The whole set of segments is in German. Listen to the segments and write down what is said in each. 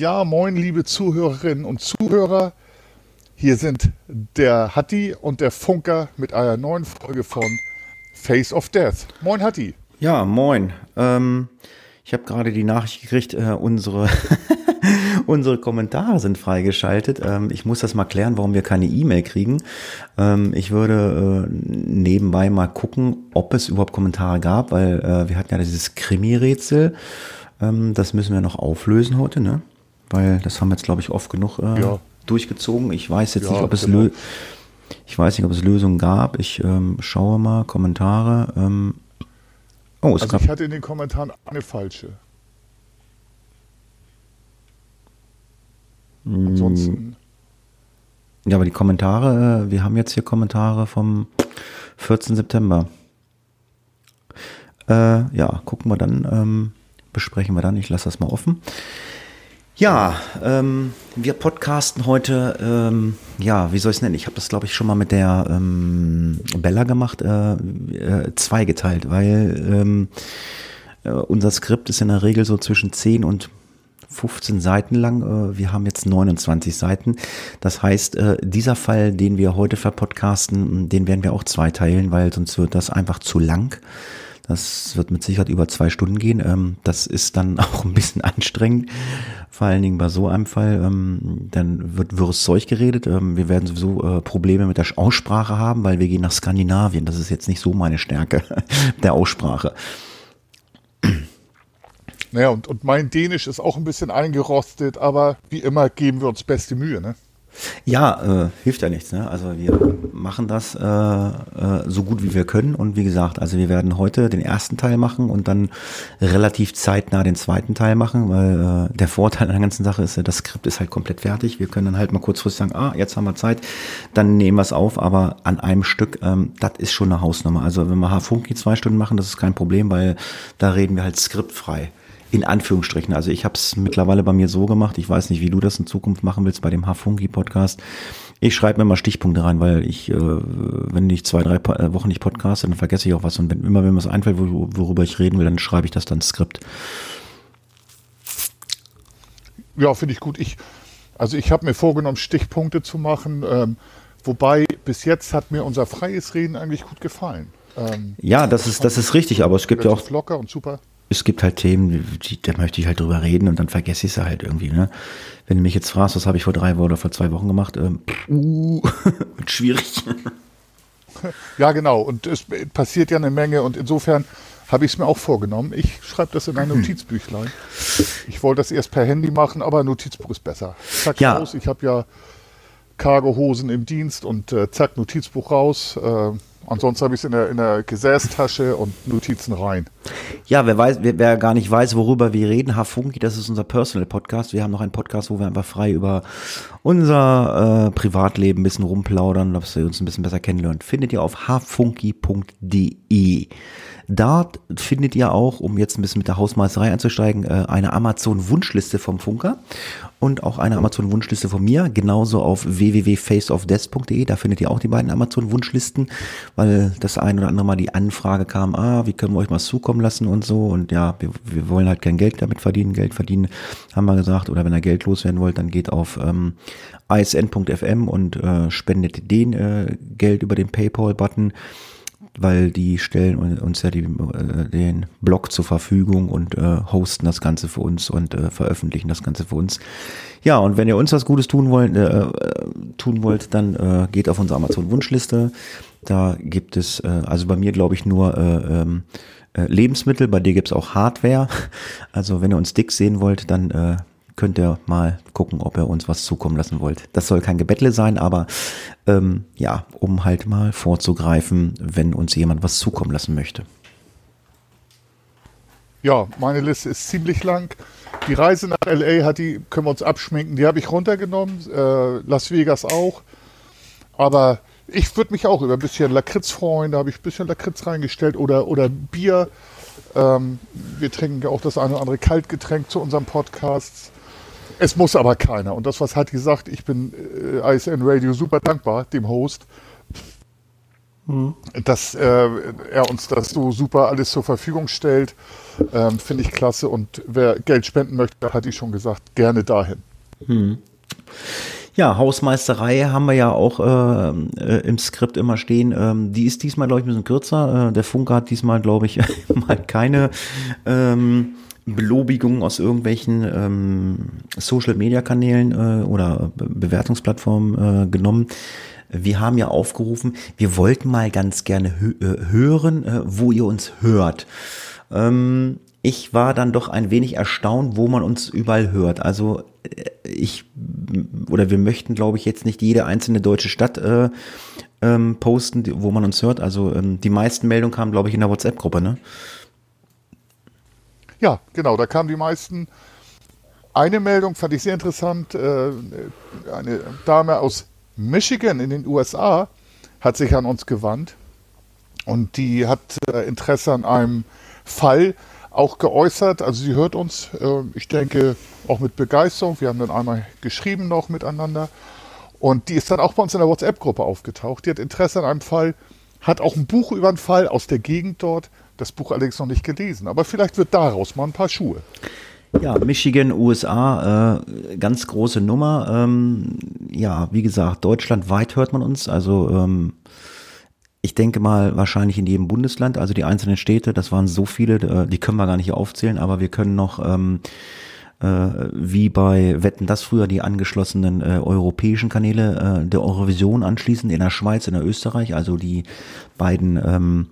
Ja, moin, liebe Zuhörerinnen und Zuhörer. Hier sind der Hatti und der Funker mit einer neuen Folge von Face of Death. Moin, Hatti. Ja, moin. Ähm, ich habe gerade die Nachricht gekriegt, äh, unsere, unsere Kommentare sind freigeschaltet. Ähm, ich muss das mal klären, warum wir keine E-Mail kriegen. Ähm, ich würde äh, nebenbei mal gucken, ob es überhaupt Kommentare gab, weil äh, wir hatten ja dieses Krimi-Rätsel. Ähm, das müssen wir noch auflösen heute, ne? Weil das haben wir jetzt, glaube ich, oft genug äh, Ja. durchgezogen. Ich weiß jetzt Ja, nicht, ob es genau. Ich weiß nicht, ob es Lösungen gab. Ich ähm, schaue mal Kommentare. Ähm, oh, es Also gab ich hatte in den Kommentaren eine falsche. Mm. Ansonsten, Ja, aber die Kommentare, äh, wir haben jetzt hier Kommentare vom 14. September. Äh, ja, gucken wir dann, ähm, besprechen wir dann. Ich lasse das mal offen. Ja, ähm, wir podcasten heute, ähm, ja, wie soll ich es nennen? Ich habe das, glaube ich, schon mal mit der ähm, Bella gemacht, äh, äh, zweigeteilt, weil ähm, äh, unser Skript ist in der Regel so zwischen 10 und 15 Seiten lang. Äh, Wir haben jetzt 29 Seiten. Das heißt, äh, dieser Fall, den wir heute verpodcasten, den werden wir auch zweiteilen, weil sonst wird das einfach zu lang. Das wird mit Sicherheit über zwei Stunden gehen. Ähm, Das ist dann auch ein bisschen anstrengend. Vor allen Dingen bei so einem Fall. Ähm, Dann wird wirres Zeug geredet. Ähm, Wir werden sowieso äh, Probleme mit der Aussprache haben, weil wir gehen nach Skandinavien. Das ist jetzt nicht so meine Stärke der Aussprache. naja, und, und mein Dänisch ist auch ein bisschen eingerostet, aber wie immer geben wir uns beste Mühe, ne? Ja, äh, hilft ja nichts. Ne? Also wir machen das äh, äh, so gut wie wir können und wie gesagt, also wir werden heute den ersten Teil machen und dann relativ zeitnah den zweiten Teil machen, weil äh, der Vorteil an der ganzen Sache ist, ja, das Skript ist halt komplett fertig. Wir können dann halt mal kurzfristig sagen, ah, jetzt haben wir Zeit, dann nehmen wir es auf, aber an einem Stück, ähm, das ist schon eine Hausnummer. Also wenn wir Hafunki zwei Stunden machen, das ist kein Problem, weil da reden wir halt skriptfrei. In Anführungsstrichen. Also ich habe es mittlerweile bei mir so gemacht. Ich weiß nicht, wie du das in Zukunft machen willst bei dem Hafungi-Podcast. Ich schreibe mir mal Stichpunkte rein, weil ich, äh, wenn ich zwei, drei äh, Wochen nicht podcaste, dann vergesse ich auch was. Und wenn, immer wenn mir was einfällt, wo, worüber ich reden will, dann schreibe ich das dann Skript. Ja, finde ich gut. Ich, also ich habe mir vorgenommen, Stichpunkte zu machen, ähm, wobei bis jetzt hat mir unser freies Reden eigentlich gut gefallen. Ähm, Ja, das ist, das ist richtig, aber es gibt ja auch locker und super. Es gibt halt Themen, die, da möchte ich halt drüber reden und dann vergesse ich sie halt irgendwie. Ne? Wenn du mich jetzt fragst, was habe ich vor drei Wochen oder vor zwei Wochen gemacht, ähm, uh, schwierig. Ja, genau. Und es passiert ja eine Menge und insofern habe ich es mir auch vorgenommen. Ich schreibe das in ein Notizbüchlein. Ich wollte das erst per Handy machen, aber Notizbuch ist besser. Zack, Ja. raus. Ich habe ja Cargohosen im Dienst und äh, zack, Notizbuch raus. Äh, ansonsten habe ich es in der, in der Gesäßtasche und Notizen rein. Ja, wer weiß, wer, wer gar nicht weiß, worüber wir reden, Hafunki, das ist unser Personal Podcast. Wir haben noch einen Podcast, wo wir einfach frei über unser äh, Privatleben ein bisschen rumplaudern, dass ihr uns ein bisschen besser kennenlernt. Findet ihr auf hafunki.de. Dort findet ihr auch, um jetzt ein bisschen mit der Hausmeisterei einzusteigen, äh, eine Amazon-Wunschliste vom Funker und auch eine Amazon-Wunschliste von mir, genauso auf www.faceofdeath.de. Da findet ihr auch die beiden Amazon-Wunschlisten, weil das ein oder andere Mal die Anfrage kam, ah, wie können wir euch mal zukommen lassen und so. Und ja, wir, wir wollen halt kein Geld damit verdienen. Geld verdienen, haben wir gesagt. Oder wenn ihr Geld loswerden wollt, dann geht auf ähm, isn.fm und äh, spendet den äh, Geld über den PayPal-Button weil die stellen un- uns ja die, äh, den Blog zur Verfügung und äh, hosten das Ganze für uns und äh, veröffentlichen das Ganze für uns. Ja, und wenn ihr uns was Gutes tun wollt, äh, tun wollt, dann äh, geht auf unsere Amazon-Wunschliste. Da gibt es, äh, also bei mir glaube ich nur äh, ähm, äh, Lebensmittel, bei dir gibt's auch Hardware. Also wenn ihr uns dick sehen wollt, dann äh, könnt ihr mal gucken, ob ihr uns was zukommen lassen wollt. Das soll kein Gebettle sein, aber ähm, ja, um halt mal vorzugreifen, wenn uns jemand was zukommen lassen möchte. Ja, meine Liste ist ziemlich lang. Die Reise nach LA hat die, können wir uns abschminken, die habe ich runtergenommen, äh, Las Vegas auch. Aber ich würde mich auch über ein bisschen Lakritz freuen, da habe ich ein bisschen Lakritz reingestellt oder, oder Bier. Ähm, wir trinken ja auch das eine oder andere Kaltgetränk zu unserem Podcast. Es muss aber keiner. Und das, was Hatti sagt, ich bin äh, ISN Radio super dankbar, dem Host, mhm. dass äh, er uns das so super alles zur Verfügung stellt. Ähm, Finde ich klasse. Und wer Geld spenden möchte, hat ich schon gesagt, gerne dahin. Mhm. Ja, Hausmeisterei haben wir ja auch äh, äh, im Skript immer stehen. Ähm, die ist diesmal, glaube ich, ein bisschen kürzer. Äh, der Funke hat diesmal, glaube ich, mal keine ähm, Belobigung aus irgendwelchen ähm, Social-Media-Kanälen äh, oder Bewertungsplattformen äh, genommen. Wir haben ja aufgerufen, wir wollten mal ganz gerne hö äh, hören, äh, wo ihr uns hört. Ähm, ich war dann doch ein wenig erstaunt, wo man uns überall hört. Also äh, ich oder wir möchten, glaube ich, jetzt nicht jede einzelne deutsche Stadt äh, ähm, posten, wo man uns hört. Also ähm, die meisten Meldungen kamen, glaube ich, in der WhatsApp-Gruppe, ne? Ja, genau, da kamen die meisten. Eine Meldung fand ich sehr interessant. Äh, eine Dame aus Michigan in den USA hat sich an uns gewandt und die hat äh, Interesse an einem Fall, auch geäußert. Also sie hört uns, äh, ich denke, auch mit Begeisterung. Wir haben dann einmal geschrieben noch miteinander. Und die ist dann auch bei uns in der WhatsApp-Gruppe aufgetaucht. Die hat Interesse an einem Fall, hat auch ein Buch über einen Fall aus der Gegend dort. Das Buch allerdings noch nicht gelesen. Aber vielleicht wird daraus mal ein paar Schuhe. Ja, Michigan, USA, äh, ganz große Nummer. Ähm, ja, wie gesagt, deutschlandweit hört man uns. Also ähm, ich denke mal wahrscheinlich in jedem Bundesland, also die einzelnen Städte, das waren so viele, äh, die können wir gar nicht aufzählen, aber wir können noch ähm, äh, wie bei Wetten das früher die angeschlossenen äh, europäischen Kanäle äh, der Eurovision anschließen, in der Schweiz, in der Österreich, also die beiden ähm,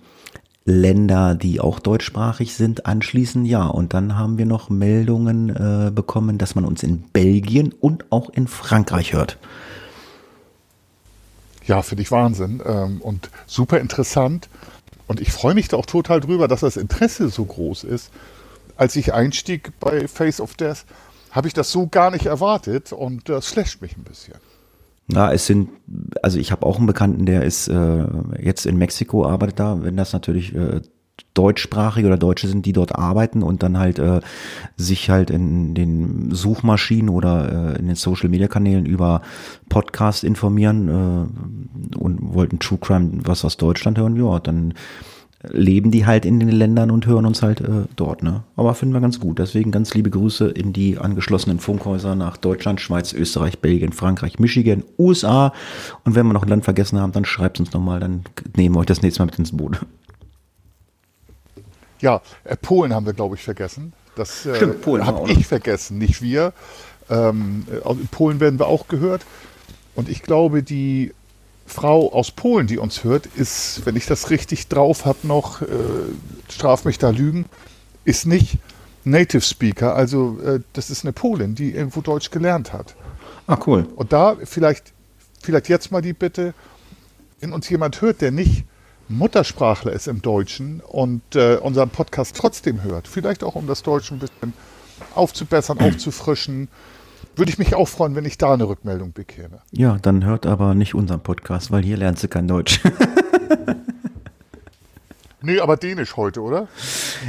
Länder, die auch deutschsprachig sind, anschließen. Ja, und dann haben wir noch Meldungen äh, bekommen, dass man uns in Belgien und auch in Frankreich hört. Ja, finde ich Wahnsinn ähm, und super interessant. Und ich freue mich da auch total drüber, dass das Interesse so groß ist. Als ich einstieg bei Face of Death, habe ich das so gar nicht erwartet und das flasht mich ein bisschen. Ja, es sind, also ich habe auch einen Bekannten, der ist äh, jetzt in Mexiko, arbeitet da. Wenn das natürlich äh, deutschsprachige oder Deutsche sind, die dort arbeiten und dann halt äh, sich halt in den Suchmaschinen oder äh, in den Social Media Kanälen über Podcast informieren äh, und wollten True Crime was aus Deutschland hören, ja, dann leben die halt in den Ländern und hören uns halt äh, dort, ne? Aber finden wir ganz gut. Deswegen ganz liebe Grüße in die angeschlossenen Funkhäuser nach Deutschland, Schweiz, Österreich, Belgien, Frankreich, Michigan, USA. Und wenn wir noch ein Land vergessen haben, dann schreibt uns nochmal, dann nehmen wir euch das nächste Mal mit ins Boot. Ja, äh, Polen haben wir, glaube ich, vergessen. Das äh, habe ich vergessen, nicht wir. Ähm, äh, in Polen werden wir auch gehört. Und ich glaube, die Frau aus Polen, die uns hört, ist, wenn ich das richtig drauf habe, noch, äh, straf mich da Lügen, ist nicht Native Speaker. Also äh, das ist eine Polin, die irgendwo Deutsch gelernt hat. Ah, cool. Und da vielleicht, vielleicht jetzt mal die Bitte, wenn uns jemand hört, der nicht Muttersprachler ist im Deutschen und äh, unseren Podcast trotzdem hört, vielleicht auch um das Deutsche ein bisschen aufzubessern, aufzufrischen, würde ich mich auch freuen, wenn ich da eine Rückmeldung bekäme. Ja, dann hört aber nicht unseren Podcast, weil hier lernst du kein Deutsch. Nee, aber Dänisch heute, oder?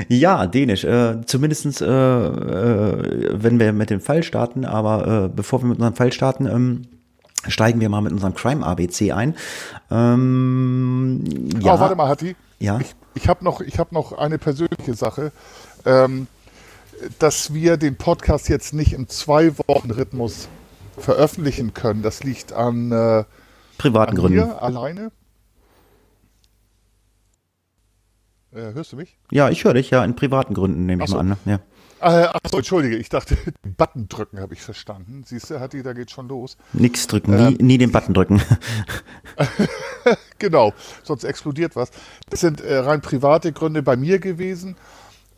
Ja, Dänisch. Äh, Zumindest, äh, äh, wenn wir mit dem Fall starten, aber äh, bevor wir mit unserem Fall starten, ähm, steigen wir mal mit unserem Crime ABC ein. Ähm, ja. Oh, warte mal, Hatti. Ja. Ich, ich habe noch, hab noch eine persönliche Sache. Ähm, dass wir den Podcast jetzt nicht im Zwei-Wochen-Rhythmus veröffentlichen können, das liegt an äh, privaten an Gründen. alleine. Äh, hörst du mich? Ja, ich höre dich, ja, in privaten Gründen nehme ich so. mal an. Ne? Ja. Äh, achso, entschuldige, ich dachte, Button drücken habe ich verstanden. Siehst du, Hatti, da geht schon los. Nix drücken, ähm, nie, nie, den Button drücken. genau, sonst explodiert was. Das sind äh, rein private Gründe bei mir gewesen.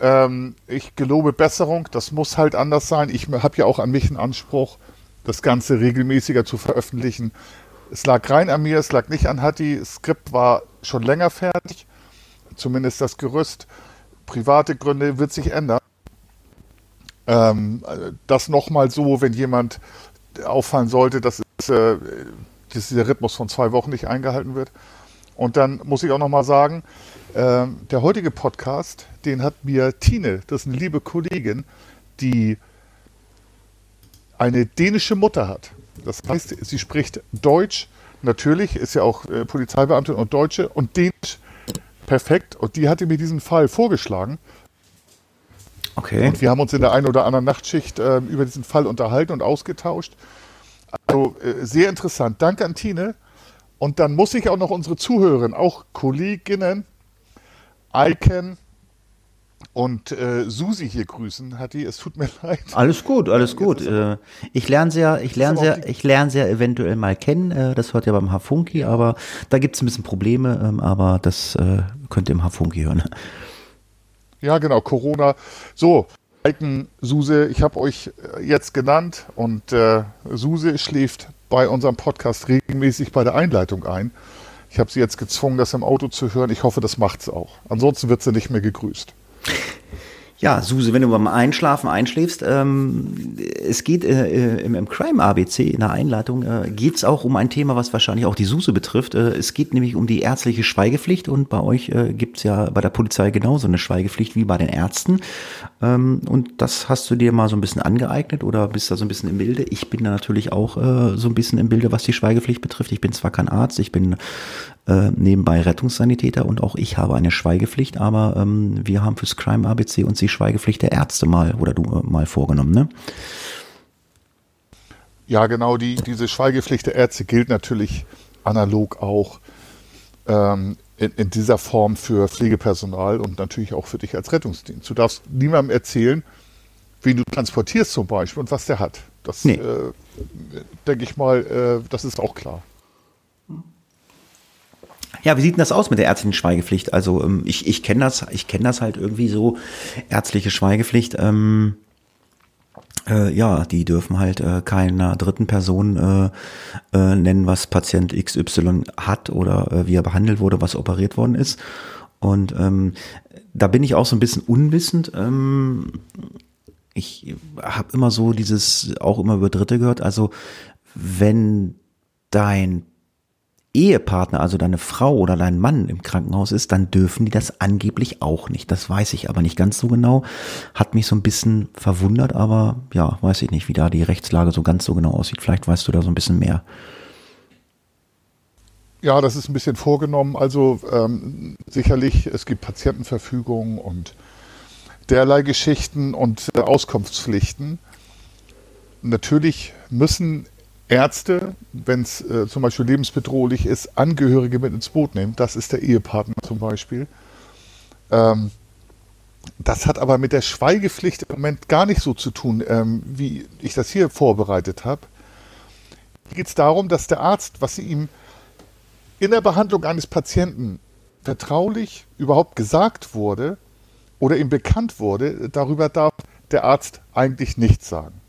Ähm, ich gelobe Besserung, das muss halt anders sein. Ich habe ja auch an mich einen Anspruch, das Ganze regelmäßiger zu veröffentlichen. Es lag rein an mir, es lag nicht an Hatti. Das Skript war schon länger fertig, zumindest das Gerüst. Private Gründe wird sich ändern. Ähm, das nochmal so, wenn jemand auffallen sollte, dass, es, äh, dass dieser Rhythmus von zwei Wochen nicht eingehalten wird. Und dann muss ich auch nochmal sagen, äh, der heutige Podcast, den hat mir Tine, das ist eine liebe Kollegin, die eine dänische Mutter hat. Das heißt, sie spricht Deutsch, natürlich, ist ja auch äh, Polizeibeamtin und Deutsche und Dänisch perfekt. Und die hatte mir diesen Fall vorgeschlagen. Okay. Und wir haben uns in der einen oder anderen Nachtschicht äh, über diesen Fall unterhalten und ausgetauscht. Also äh, sehr interessant. Danke an Tine. Und dann muss ich auch noch unsere Zuhörerinnen, auch Kolleginnen, Icon und äh, Susi hier grüßen, Hatti. Es tut mir leid. Alles gut, alles gut. Äh, ich lerne sie ja, ich lerne sie ja, ich lerne sie ja eventuell mal kennen. Äh, das hört ja beim Hafunki, aber da gibt es ein bisschen Probleme, ähm, aber das äh, könnt ihr im Hafunki hören. Ja, genau, Corona. So, Icon, Suse, ich habe euch äh, jetzt genannt und äh, Suse schläft bei unserem Podcast regelmäßig bei der Einleitung ein. Ich habe sie jetzt gezwungen, das im Auto zu hören. Ich hoffe, das macht sie auch. Ansonsten wird sie nicht mehr gegrüßt. Ja, Suse, wenn du beim Einschlafen einschläfst, ähm, es geht äh, im, im Crime ABC in der Einleitung, äh, geht es auch um ein Thema, was wahrscheinlich auch die Suse betrifft. Äh, es geht nämlich um die ärztliche Schweigepflicht und bei euch äh, gibt es ja bei der Polizei genauso eine Schweigepflicht wie bei den Ärzten. Ähm, und das hast du dir mal so ein bisschen angeeignet oder bist da so ein bisschen im Bilde? Ich bin da natürlich auch äh, so ein bisschen im Bilde, was die Schweigepflicht betrifft. Ich bin zwar kein Arzt, ich bin äh, nebenbei Rettungssanitäter und auch ich habe eine Schweigepflicht, aber ähm, wir haben fürs Crime ABC uns die Schweigepflicht der Ärzte mal oder du äh, mal vorgenommen, ne? Ja, genau, die, diese Schweigepflicht der Ärzte gilt natürlich analog auch ähm, in, in, dieser Form für Pflegepersonal und natürlich auch für dich als Rettungsdienst. Du darfst niemandem erzählen, wen du transportierst zum Beispiel und was der hat. Das nee. äh, denke ich mal, äh, das ist auch klar. Ja, wie sieht denn das aus mit der ärztlichen Schweigepflicht? Also ähm, ich, ich kenne das, ich kenne das halt irgendwie so, ärztliche Schweigepflicht. Ähm, äh, ja, die dürfen halt äh, keiner dritten Person äh, äh, nennen, was Patient XY hat oder äh, wie er behandelt wurde, was operiert worden ist. Und ähm, da bin ich auch so ein bisschen unwissend. Ähm, ich habe immer so dieses, auch immer über Dritte gehört. Also wenn dein Ehepartner, also deine Frau oder dein Mann im Krankenhaus ist, dann dürfen die das angeblich auch nicht. Das weiß ich aber nicht ganz so genau. Hat mich so ein bisschen verwundert, aber ja, weiß ich nicht, wie da die Rechtslage so ganz so genau aussieht. Vielleicht weißt du da so ein bisschen mehr. Ja, das ist ein bisschen vorgenommen. Also ähm, sicherlich, es gibt Patientenverfügungen und derlei Geschichten und äh, Auskunftspflichten. Natürlich müssen Ärzte, wenn es äh, zum Beispiel lebensbedrohlich ist, Angehörige mit ins Boot nehmen. Das ist der Ehepartner zum Beispiel. Ähm, das hat aber mit der Schweigepflicht im Moment gar nicht so zu tun, ähm, wie ich das hier vorbereitet habe. Hier geht es darum, dass der Arzt, was sie ihm in der Behandlung eines Patienten vertraulich überhaupt gesagt wurde oder ihm bekannt wurde, darüber darf der Arzt eigentlich nichts sagen.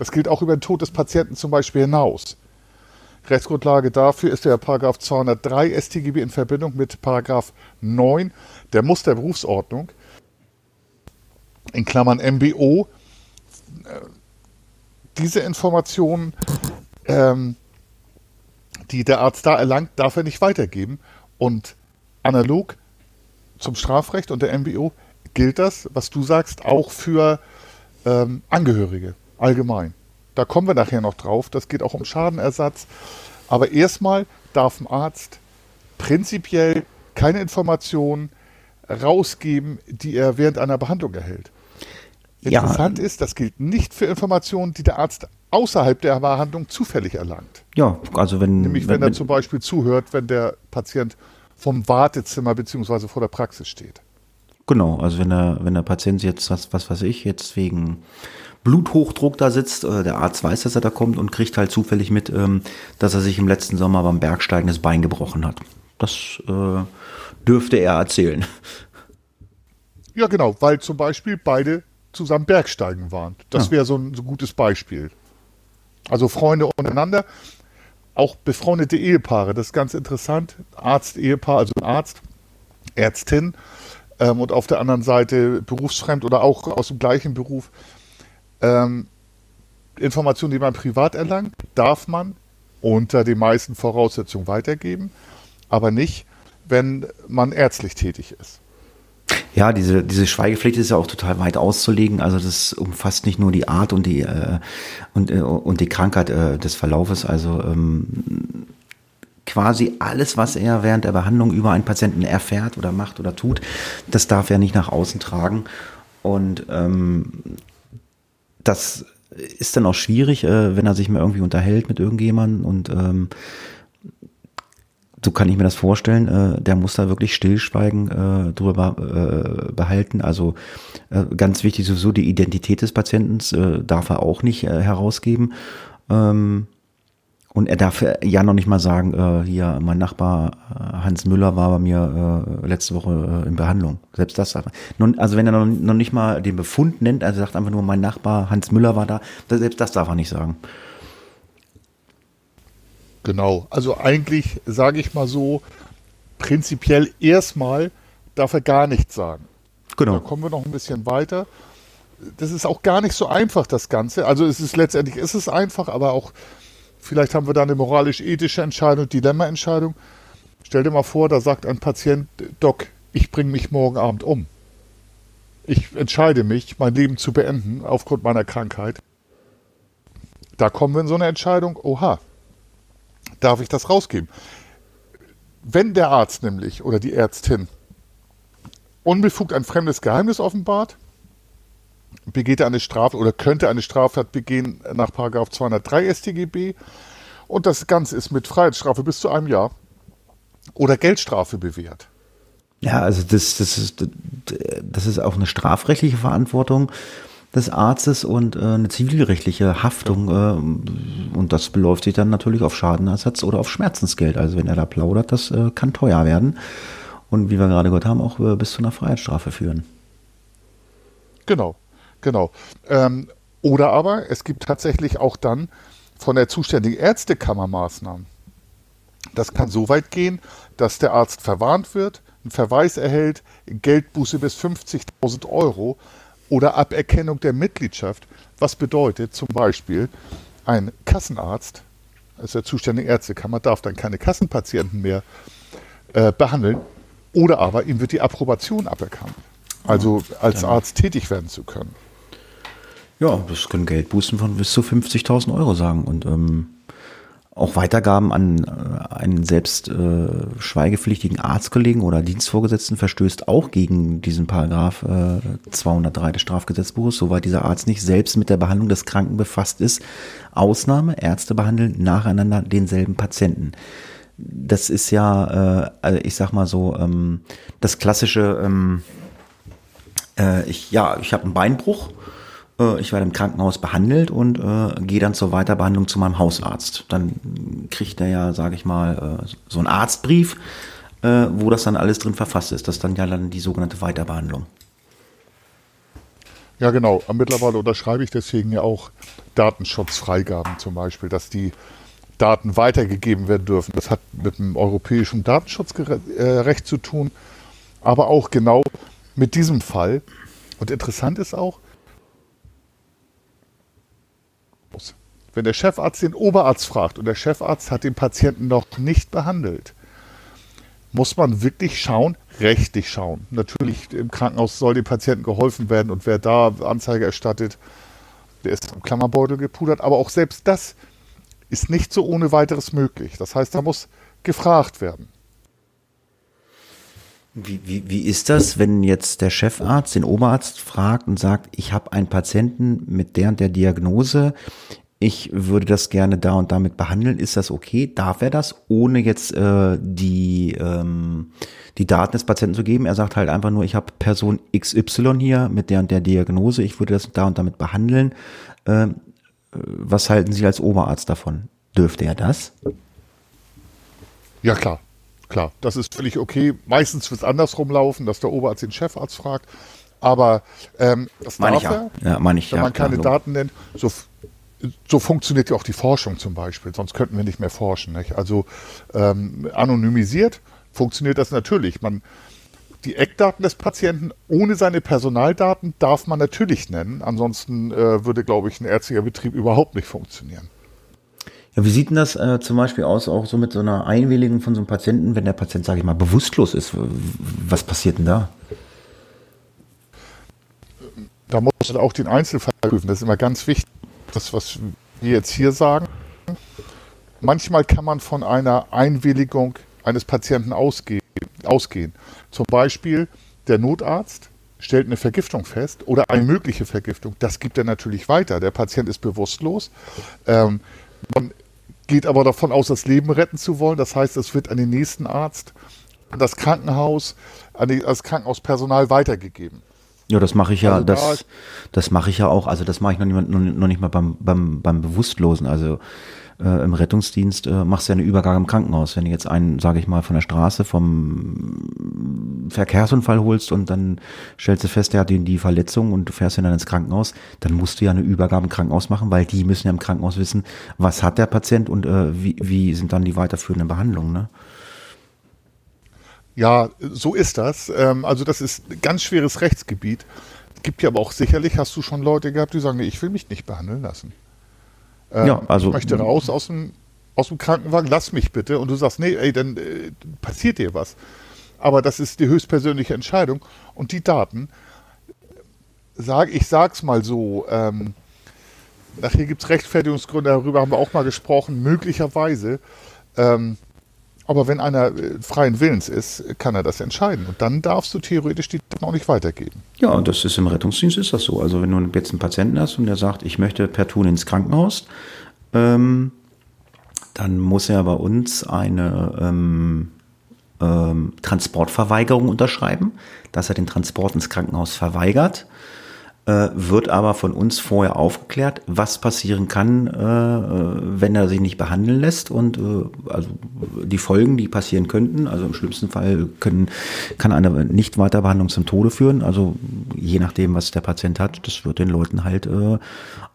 Das gilt auch über den Tod des Patienten zum Beispiel hinaus. Rechtsgrundlage dafür ist der Paragraph 203 StGB in Verbindung mit Paragraph 9 der Musterberufsordnung in Klammern MBO. Diese Informationen, ähm, die der Arzt da erlangt, darf er nicht weitergeben. Und analog zum Strafrecht und der MBO gilt das, was du sagst, auch für ähm, Angehörige allgemein. Da kommen wir nachher noch drauf. Das geht auch um Schadenersatz. Aber erstmal darf ein Arzt prinzipiell keine Informationen rausgeben, die er während einer Behandlung erhält. Interessant ja. ist, das gilt nicht für Informationen, die der Arzt außerhalb der Behandlung zufällig erlangt. Ja, also wenn. Nämlich wenn, wenn er zum Beispiel zuhört, wenn der Patient vom Wartezimmer bzw. vor der Praxis steht. Genau, also wenn der, wenn der Patient jetzt, was, was weiß ich, jetzt wegen Bluthochdruck da sitzt. Der Arzt weiß, dass er da kommt und kriegt halt zufällig mit, ähm, dass er sich im letzten Sommer beim Bergsteigen das Bein gebrochen hat. Das äh, dürfte er erzählen. Ja, genau, weil zum Beispiel beide zusammen Bergsteigen waren. Das ja. wäre so ein so gutes Beispiel. Also Freunde untereinander, auch befreundete Ehepaare, das ist ganz interessant. Arzt-Ehepaar, also ein Arzt, Ärztin ähm, und auf der anderen Seite berufsfremd oder auch aus dem gleichen Beruf Ähm, Informationen, die man privat erlangt, darf man unter den meisten Voraussetzungen weitergeben, aber nicht, wenn man ärztlich tätig ist. Ja, diese, diese Schweigepflicht ist ja auch total weit auszulegen. Also das umfasst nicht nur die Art und die äh, und, äh, und die Krankheit äh, des Verlaufes. Also ähm, quasi alles, was er während der Behandlung über einen Patienten erfährt oder macht oder tut, das darf er nicht nach außen tragen. Und ähm, das ist dann auch schwierig, äh, wenn er sich mal irgendwie unterhält mit irgendjemandem und ähm, so kann ich mir das vorstellen, äh, der muss da wirklich Stillschweigen äh, drüber äh, behalten. Also äh, ganz wichtig sowieso die Identität des Patienten äh, darf er auch nicht äh, herausgeben. Ähm, und er darf ja noch nicht mal sagen, äh, hier, mein Nachbar äh, Hans Müller war bei mir äh, letzte Woche äh, in Behandlung. Selbst das darf er. Nun, also wenn er noch, noch nicht mal den Befund nennt, also sagt einfach nur, mein Nachbar Hans Müller war da, selbst das darf er nicht sagen. Genau, also eigentlich sage ich mal so, prinzipiell erstmal darf er gar nichts sagen. Genau. Da kommen wir noch ein bisschen weiter. Das ist auch gar nicht so einfach, das Ganze. Also es ist letztendlich ist es einfach, aber auch Vielleicht haben wir da eine moralisch-ethische Entscheidung, Dilemma-Entscheidung. Stell dir mal vor, da sagt ein Patient, Doc, ich bringe mich morgen Abend um. Ich entscheide mich, mein Leben zu beenden aufgrund meiner Krankheit. Da kommen wir in so eine Entscheidung, oha, darf ich das rausgeben? Wenn der Arzt nämlich oder die Ärztin unbefugt ein fremdes Geheimnis offenbart, begeht er eine Strafe oder könnte eine Straftat begehen nach 203 StGB. Und das Ganze ist mit Freiheitsstrafe bis zu einem Jahr oder Geldstrafe bewährt. Ja, also das, das, ist, das ist auch eine strafrechtliche Verantwortung des Arztes und äh, eine zivilrechtliche Haftung. Äh, und das beläuft sich dann natürlich auf Schadenersatz oder auf Schmerzensgeld. Also wenn er da plaudert, das äh, kann teuer werden. Und wie wir gerade gehört haben, auch äh, bis zu einer Freiheitsstrafe führen. Genau. Genau. Ähm, oder aber es gibt tatsächlich auch dann von der zuständigen Ärztekammer Maßnahmen. Das kann so weit gehen, dass der Arzt verwarnt wird, einen Verweis erhält, Geldbuße bis 50.000 Euro oder Aberkennung der Mitgliedschaft. Was bedeutet zum Beispiel, ein Kassenarzt, also der zuständige Ärztekammer, darf dann keine Kassenpatienten mehr äh, behandeln oder aber ihm wird die Approbation aberkannt. Also als Arzt tätig werden zu können. Ja, das können Geldbußen von bis zu 50.000 Euro sagen. Und ähm, auch Weitergaben an äh, einen selbst äh, schweigepflichtigen Arztkollegen oder Dienstvorgesetzten verstößt auch gegen diesen Paragraph äh, 203 des Strafgesetzbuches, soweit dieser Arzt nicht selbst mit der Behandlung des Kranken befasst ist. Ausnahme, Ärzte behandeln nacheinander denselben Patienten. Das ist ja, äh, also ich sag mal so, ähm, das klassische, ähm, äh, ich, ja, ich habe einen Beinbruch ich werde im Krankenhaus behandelt und äh, gehe dann zur Weiterbehandlung zu meinem Hausarzt. Dann kriegt er ja, sage ich mal, äh, so einen Arztbrief, äh, wo das dann alles drin verfasst ist. Das ist dann ja dann die sogenannte Weiterbehandlung. Ja, genau. Mittlerweile unterschreibe ich deswegen ja auch Datenschutzfreigaben zum Beispiel, dass die Daten weitergegeben werden dürfen. Das hat mit dem europäischen Datenschutzrecht äh, zu tun, aber auch genau mit diesem Fall. Und interessant ist auch, Wenn der Chefarzt den Oberarzt fragt und der Chefarzt hat den Patienten noch nicht behandelt, muss man wirklich schauen, rechtlich schauen. Natürlich im Krankenhaus soll dem Patienten geholfen werden und wer da Anzeige erstattet, der ist im Klammerbeutel gepudert. Aber auch selbst das ist nicht so ohne weiteres möglich. Das heißt, da muss gefragt werden. Wie, wie, wie ist das, wenn jetzt der Chefarzt den Oberarzt fragt und sagt, ich habe einen Patienten mit der und der Diagnose, ich würde das gerne da und damit behandeln. Ist das okay? Darf er das, ohne jetzt äh, die, ähm, die Daten des Patienten zu geben? Er sagt halt einfach nur, ich habe Person XY hier mit der und der Diagnose, ich würde das da und damit behandeln. Ähm, was halten Sie als Oberarzt davon? Dürfte er das? Ja, klar. Klar, das ist völlig okay. Meistens wird es andersrum laufen, dass der Oberarzt den Chefarzt fragt. Aber ähm, das meine darf ich ja. er, ja, meine ich, wenn ja, man keine Daten nennt. So, so funktioniert ja auch die Forschung zum Beispiel, sonst könnten wir nicht mehr forschen. Nicht? Also ähm, anonymisiert funktioniert das natürlich. Man die Eckdaten des Patienten ohne seine Personaldaten darf man natürlich nennen. Ansonsten äh, würde, glaube ich, ein ärztlicher Betrieb überhaupt nicht funktionieren. Ja, wie sieht denn das äh, zum Beispiel aus, auch so mit so einer Einwilligung von so einem Patienten, wenn der Patient, sage ich mal, bewusstlos ist? Was passiert denn da? Da muss man auch den Einzelfall prüfen. Das ist immer ganz wichtig, das, was wir jetzt hier sagen. Manchmal kann man von einer Einwilligung eines Patienten ausgehen. ausgehen. Zum Beispiel der Notarzt stellt eine Vergiftung fest oder eine mögliche Vergiftung. Das gibt er natürlich weiter. Der Patient ist bewusstlos. Ähm, man geht aber davon aus, das Leben retten zu wollen. Das heißt, es wird an den nächsten Arzt, an das Krankenhaus, an das Krankenhauspersonal weitergegeben. Ja, das mache ich ja, also das, da das mache ich ja auch. Also das mache ich noch nicht, noch nicht mal beim, beim, beim Bewusstlosen. Also äh, im Rettungsdienst äh, machst du ja eine Übergabe im Krankenhaus. Wenn du jetzt einen, sage ich mal, von der Straße vom Verkehrsunfall holst und dann stellst du fest, der hat die Verletzung und du fährst ihn dann ins Krankenhaus, dann musst du ja eine Übergabe im Krankenhaus machen, weil die müssen ja im Krankenhaus wissen, was hat der Patient und äh, wie, wie sind dann die weiterführenden Behandlungen. Ne? Ja, so ist das. Ähm, also das ist ein ganz schweres Rechtsgebiet. Es gibt ja aber auch sicherlich, hast du schon Leute gehabt, die sagen, nee, ich will mich nicht behandeln lassen. Ähm, ja, also, ich möchte raus aus dem, aus dem Krankenwagen, lass mich bitte. Und du sagst, nee, ey, dann äh, passiert dir was. Aber das ist die höchstpersönliche Entscheidung. Und die Daten, sag, ich sag's mal so, ähm, nachher gibt es Rechtfertigungsgründe, darüber haben wir auch mal gesprochen, möglicherweise. Ähm, aber wenn einer äh, freien Willens ist, kann er das entscheiden. Und dann darfst du theoretisch die Daten auch nicht weitergeben. Ja, und das ist im Rettungsdienst ist das so. Also wenn du jetzt einen Patienten hast und der sagt, ich möchte per Tun ins Krankenhaus, ähm, dann muss er bei uns eine ähm, ähm, Transportverweigerung unterschreiben, dass er den Transport ins Krankenhaus verweigert wird aber von uns vorher aufgeklärt, was passieren kann, äh, wenn er sich nicht behandeln lässt und äh, also die Folgen, die passieren könnten. Also im schlimmsten Fall können, kann eine Nicht-Weiterbehandlung zum Tode führen. Also je nachdem, was der Patient hat, das wird den Leuten halt äh,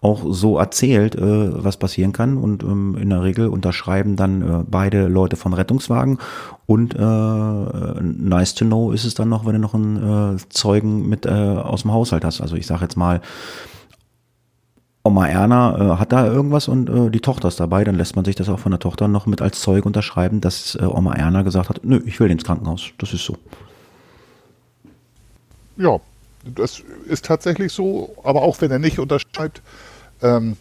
auch so erzählt, äh, was passieren kann. Und ähm, in der Regel unterschreiben dann äh, beide Leute vom Rettungswagen und äh, nice to know ist es dann noch, wenn du noch einen äh, Zeugen mit äh, aus dem Haushalt hast. Also ich sage jetzt mal, Oma Erna äh, hat da irgendwas und äh, die Tochter ist dabei, dann lässt man sich das auch von der Tochter noch mit als Zeug unterschreiben, dass äh, Oma Erna gesagt hat, nö, ich will ins Krankenhaus. Das ist so. Ja, das ist tatsächlich so, aber auch wenn er nicht unterschreibt, ähm,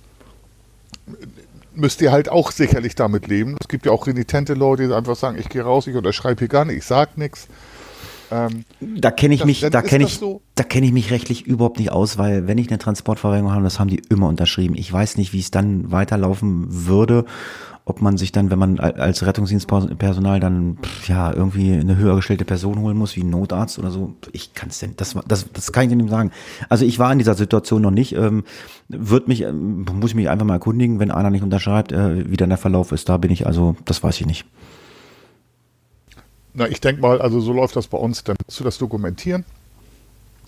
müsst ihr halt auch sicherlich damit leben. Es gibt ja auch renitente Leute, die einfach sagen, ich gehe raus, ich unterschreibe hier gar nicht, ich sag nichts. Ähm, da kenne ich das, mich, da kenne ich, so? da kenne ich mich rechtlich überhaupt nicht aus, weil wenn ich eine Transportverweigerung habe, das haben die immer unterschrieben. Ich weiß nicht, wie es dann weiterlaufen würde ob man sich dann, wenn man als Rettungsdienstpersonal dann ja irgendwie eine höher gestellte Person holen muss, wie ein Notarzt oder so, ich kann es denn, das, das, das kann ich dir nicht sagen. Also ich war in dieser Situation noch nicht, ähm, wird mich, ähm, muss ich mich einfach mal erkundigen, wenn einer nicht unterschreibt, äh, wie dann der Verlauf ist, da bin ich, also das weiß ich nicht. Na, ich denke mal, also so läuft das bei uns, dann musst du das dokumentieren,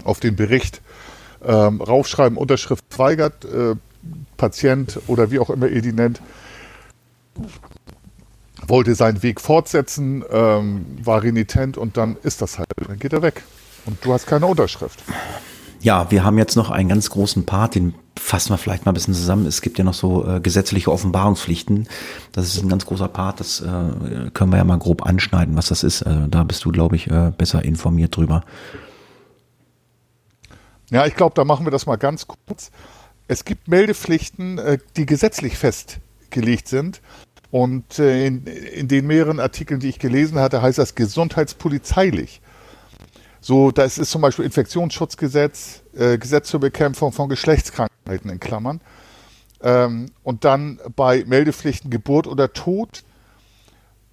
auf den Bericht ähm, raufschreiben, Unterschrift weigert, äh, Patient oder wie auch immer ihr die nennt, wollte seinen Weg fortsetzen, ähm, war renitent und dann ist das halt, dann geht er weg. Und du hast keine Unterschrift. Ja, wir haben jetzt noch einen ganz großen Part, den fassen wir vielleicht mal ein bisschen zusammen. Es gibt ja noch so äh, gesetzliche Offenbarungspflichten. Das ist ein ganz großer Part, das äh, können wir ja mal grob anschneiden, was das ist. Also da bist du, glaube ich, äh, besser informiert drüber. Ja, ich glaube, da machen wir das mal ganz kurz. Es gibt Meldepflichten, äh, die gesetzlich festgelegt sind. Und äh, in, in, den mehreren Artikeln, die ich gelesen hatte, heißt das gesundheitspolizeilich. So, das ist zum Beispiel Infektionsschutzgesetz, äh, Gesetz zur Bekämpfung von Geschlechtskrankheiten in Klammern. Ähm, und dann bei Meldepflichten Geburt oder Tod.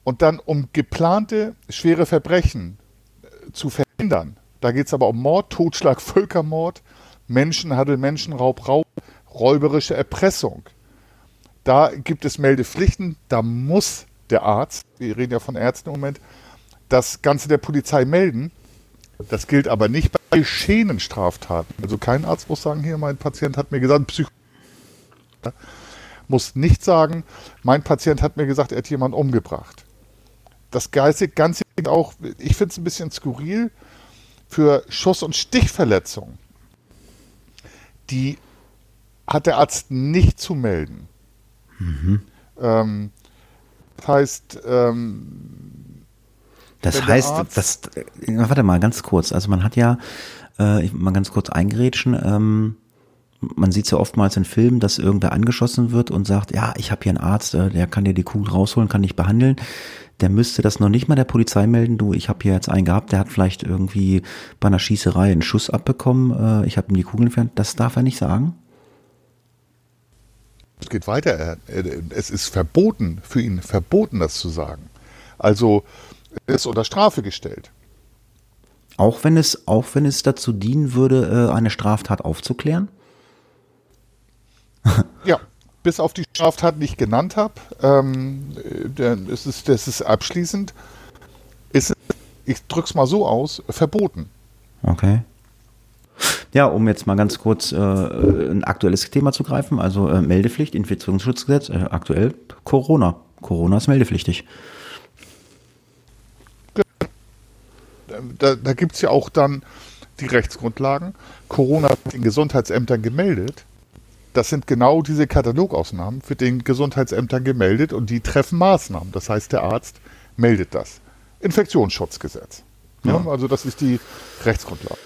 Und dann um geplante schwere Verbrechen äh, zu verhindern. Da geht es aber um Mord, Totschlag, Völkermord, Menschenhandel, Menschenraub, Raub, räuberische Erpressung. Da gibt es Meldepflichten, da muss der Arzt, wir reden ja von Ärzten im Moment, das Ganze der Polizei melden. Das gilt aber nicht bei geschehenen Straftaten. Also kein Arzt muss sagen, hier, mein Patient hat mir gesagt, Psych muss nicht sagen, mein Patient hat mir gesagt, er hat jemanden umgebracht. Das geistig Ganze auch, ich finde es ein bisschen skurril. für Schuss- und Stichverletzungen, die hat der Arzt nicht zu melden. Ähm, das heißt, ähm, Das heißt, das, äh, warte mal, ganz kurz. Also man hat ja, äh, ich mal ganz kurz eingrätschen, ähm, man sieht ja oftmals in Filmen, dass irgendwer angeschossen wird und sagt, ja, ich habe hier einen Arzt, äh, der kann dir die Kugel rausholen, kann dich behandeln. Der müsste das noch nicht mal der Polizei melden. Du, ich habe hier jetzt einen gehabt, der hat vielleicht irgendwie bei einer Schießerei einen Schuss abbekommen. Äh, ich habe ihm die Kugel entfernt. Das darf er nicht sagen. es geht weiter. Er- er- Es ist verboten, für ihn verboten, das zu sagen. Also ist unter Strafe gestellt. Auch wenn es, auch wenn es dazu dienen würde, äh, eine Straftat aufzuklären. Ja, bis auf die Straftat, die ich genannt habe, ähm, äh, denn es ist, das ist abschließend, ist es, ich drück's mal so aus, verboten. Okay. Ja, um jetzt mal ganz kurz äh, ein aktuelles Thema zu greifen, also äh, Meldepflicht, Infektionsschutzgesetz, äh, aktuell Corona. Corona ist meldepflichtig. Da, da gibt es ja auch dann die Rechtsgrundlagen. Corona wird den Gesundheitsämtern gemeldet. Das sind genau diese Katalogausnahmen, wird den Gesundheitsämtern gemeldet und die treffen Maßnahmen. Das heißt, der Arzt meldet das. Infektionsschutzgesetz. Ja, Ja. also das ist die Rechtsgrundlage.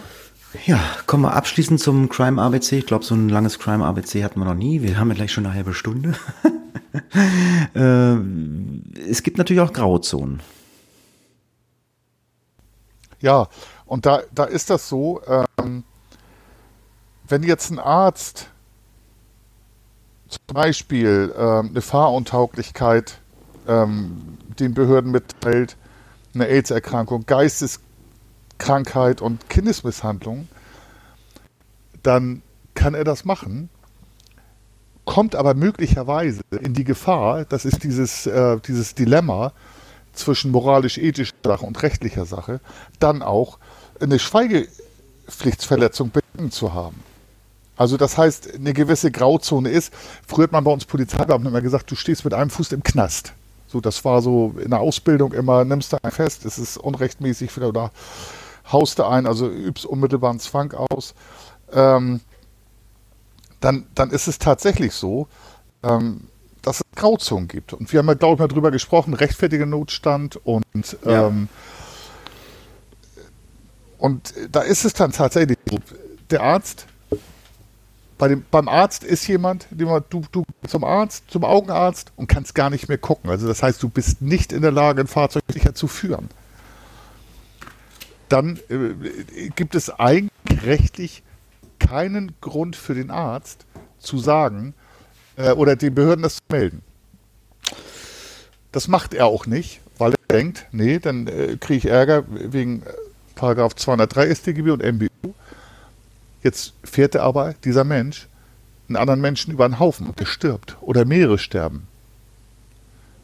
Ja, kommen wir abschließend zum Crime ABC. Ich glaube, so ein langes Crime ABC hatten wir noch nie. Wir haben ja gleich schon eine halbe Stunde. äh, es gibt natürlich auch Grauzonen. Ja, und da, da ist das so, ähm, wenn jetzt ein Arzt zum Beispiel ähm, eine Fahruntauglichkeit ähm, den Behörden mitteilt, eine AIDS-Erkrankung, Geisteskrankheit und Kindesmisshandlung, dann kann er das machen, kommt aber möglicherweise in die Gefahr, das ist dieses, äh, dieses Dilemma, zwischen moralisch-ethischer Sache und rechtlicher Sache, dann auch eine Schweigepflichtsverletzung begangen zu haben. Also das heißt, eine gewisse Grauzone ist, früher hat man bei uns Polizeibeamten immer gesagt, du stehst mit einem Fuß im Knast. So, das war so in der Ausbildung immer, nimmst du einen fest, es ist unrechtmäßig oder haust du ein, also übst unmittelbaren Zwang aus. Ähm, dann, dann ist es tatsächlich so, ähm, dass es Grauzonen gibt. Und wir haben ja, glaube ich, mal drüber gesprochen, rechtfertiger Notstand und, Ja. ähm, und da ist es dann tatsächlich so, der Arzt, bei dem, beim Arzt ist jemand, man, du, du gehst zum Arzt, zum Augenarzt und kannst gar nicht mehr gucken. Also das heißt, du bist nicht in der Lage, ein Fahrzeug sicher zu führen. Dann äh, gibt es eigentlich rechtlich keinen Grund für den Arzt zu sagen, äh, oder den Behörden das zu melden. Das macht er auch nicht, weil er denkt, nee, dann äh, kriege ich Ärger wegen äh, Paragraph 203 StGB und MBU. Jetzt fährt er aber, dieser Mensch, einen anderen Menschen über den Haufen und der stirbt oder mehrere sterben.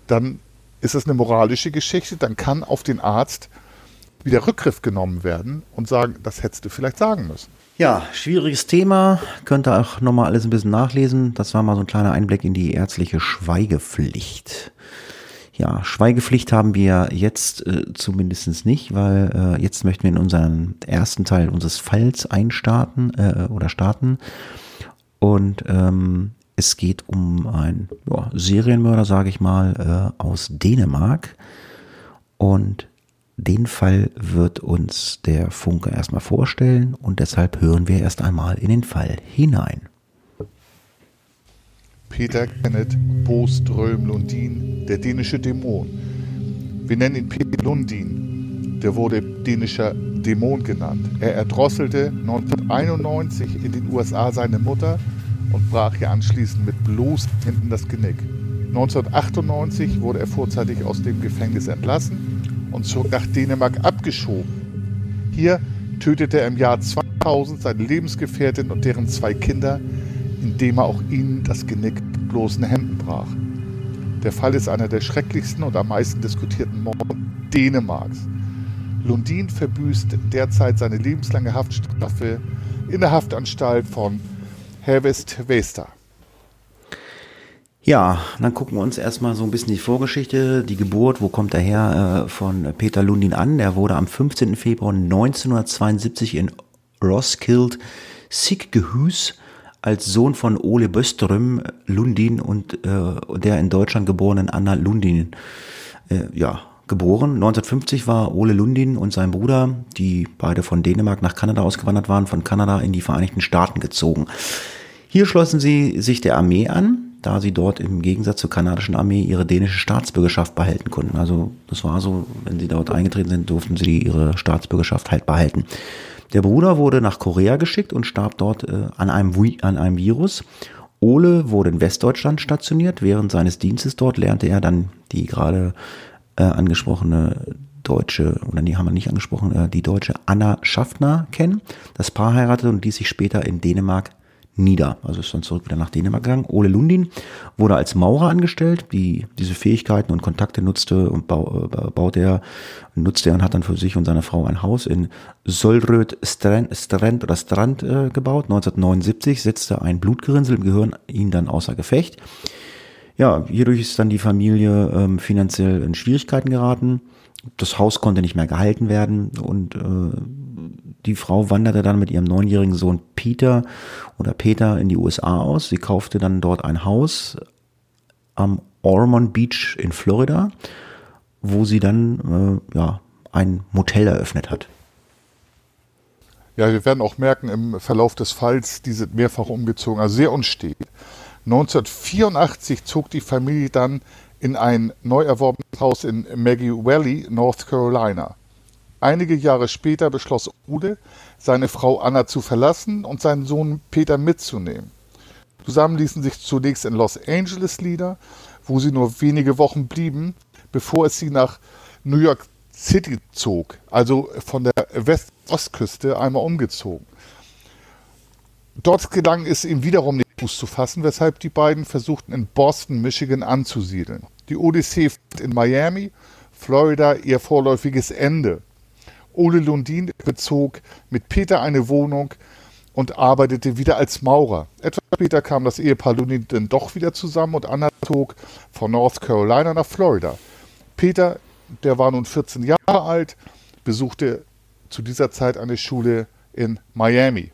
Dann ist das eine moralische Geschichte, dann kann auf den Arzt wieder Rückgriff genommen werden und sagen, das hättest du vielleicht sagen müssen. Ja, schwieriges Thema. Könnt ihr auch nochmal alles ein bisschen nachlesen. Das war mal so ein kleiner Einblick in die ärztliche Schweigepflicht. Ja, Schweigepflicht haben wir jetzt äh, zumindest nicht, weil äh, jetzt möchten wir in unseren ersten Teil unseres Falls einstarten äh, oder starten. Und ähm, es geht um einen ja, Serienmörder, sage ich mal, äh, aus Dänemark. Und den Fall wird uns der Funke erstmal vorstellen und deshalb hören wir erst einmal in den Fall hinein. Peter Kenneth Boström Lundin, der dänische Dämon. Wir nennen ihn Peter Lundin. Der wurde dänischer Dämon genannt. Er erdrosselte 1991 in den USA seine Mutter und brach ihr anschließend mit bloßen Händen das Genick. 1998 wurde er vorzeitig aus dem Gefängnis entlassen und zog nach Dänemark abgeschoben. Hier tötete er im Jahr 2000 seine Lebensgefährtin und deren zwei Kinder, indem er auch ihnen das Genick mit bloßen Händen brach. Der Fall ist einer der schrecklichsten und am meisten diskutierten Morde Dänemarks. Lundin verbüßt derzeit seine lebenslange Haftstrafe in der Haftanstalt von Hervest Vesta. Ja, dann gucken wir uns erstmal so ein bisschen die Vorgeschichte, die Geburt, wo kommt er her, äh, von Peter Lundin an. Der wurde am 15. Februar 1972 in Roskilde, Siggehus, als Sohn von Ole Böström Lundin und äh, der in Deutschland geborenen Anna Lundin, äh, ja, geboren. 1950 war Ole Lundin und sein Bruder, die beide von Dänemark nach Kanada ausgewandert waren, von Kanada in die Vereinigten Staaten gezogen. Hier schlossen sie sich der Armee an, da sie dort im Gegensatz zur kanadischen Armee ihre dänische Staatsbürgerschaft behalten konnten. Also das war so, wenn sie dort eingetreten sind, durften sie ihre Staatsbürgerschaft halt behalten. Der Bruder wurde nach Korea geschickt und starb dort äh, an, einem, an einem Virus. Ole wurde in Westdeutschland stationiert. Während seines Dienstes dort lernte er dann die gerade äh, angesprochene deutsche, oder die haben wir nicht angesprochen, äh, die deutsche Anna Schaffner kennen. Das Paar heiratete und ließ sich später in Dänemark nieder. Also ist dann zurück wieder nach Dänemark gegangen. Ole Lundin wurde als Maurer angestellt, die diese Fähigkeiten und Kontakte nutzte und äh, baute er, nutzte er und hat dann für sich und seine Frau ein Haus in Solröd Strand, Strand oder Strand äh, gebaut. 1979 setzte ein Blutgerinnsel im Gehirn ihn dann außer Gefecht. Ja, hierdurch ist dann die Familie ähm, finanziell in Schwierigkeiten geraten. Das Haus konnte nicht mehr gehalten werden und äh, die Frau wanderte dann mit ihrem neunjährigen Sohn Peter oder Peter in die USA aus. Sie kaufte dann dort ein Haus am Ormond Beach in Florida, wo sie dann äh, ja, ein Motel eröffnet hat. Ja, wir werden auch merken im Verlauf des Falls, die sind mehrfach umgezogen, also sehr unstet. 1984 zog die Familie dann in ein neu erworbenes Haus in Maggie Valley, North Carolina. Einige Jahre später beschloss Ude, seine Frau Anna zu verlassen und seinen Sohn Peter mitzunehmen. Zusammen ließen sich zunächst in Los Angeles nieder, wo sie nur wenige Wochen blieben, bevor es sie nach New York City zog, also von der West-Ostküste einmal umgezogen. Dort gelang es ihm wiederum nicht Fuß zu fassen, weshalb die beiden versuchten in Boston, Michigan anzusiedeln. Die Odyssee fand in Miami, Florida ihr vorläufiges Ende. Ole Lundin bezog mit Peter eine Wohnung und arbeitete wieder als Maurer. Etwas später kam das Ehepaar Lundin dann doch wieder zusammen und Anna zog von North Carolina nach Florida. Peter, der war nun 14 Jahre alt, besuchte zu dieser Zeit eine Schule in Miami.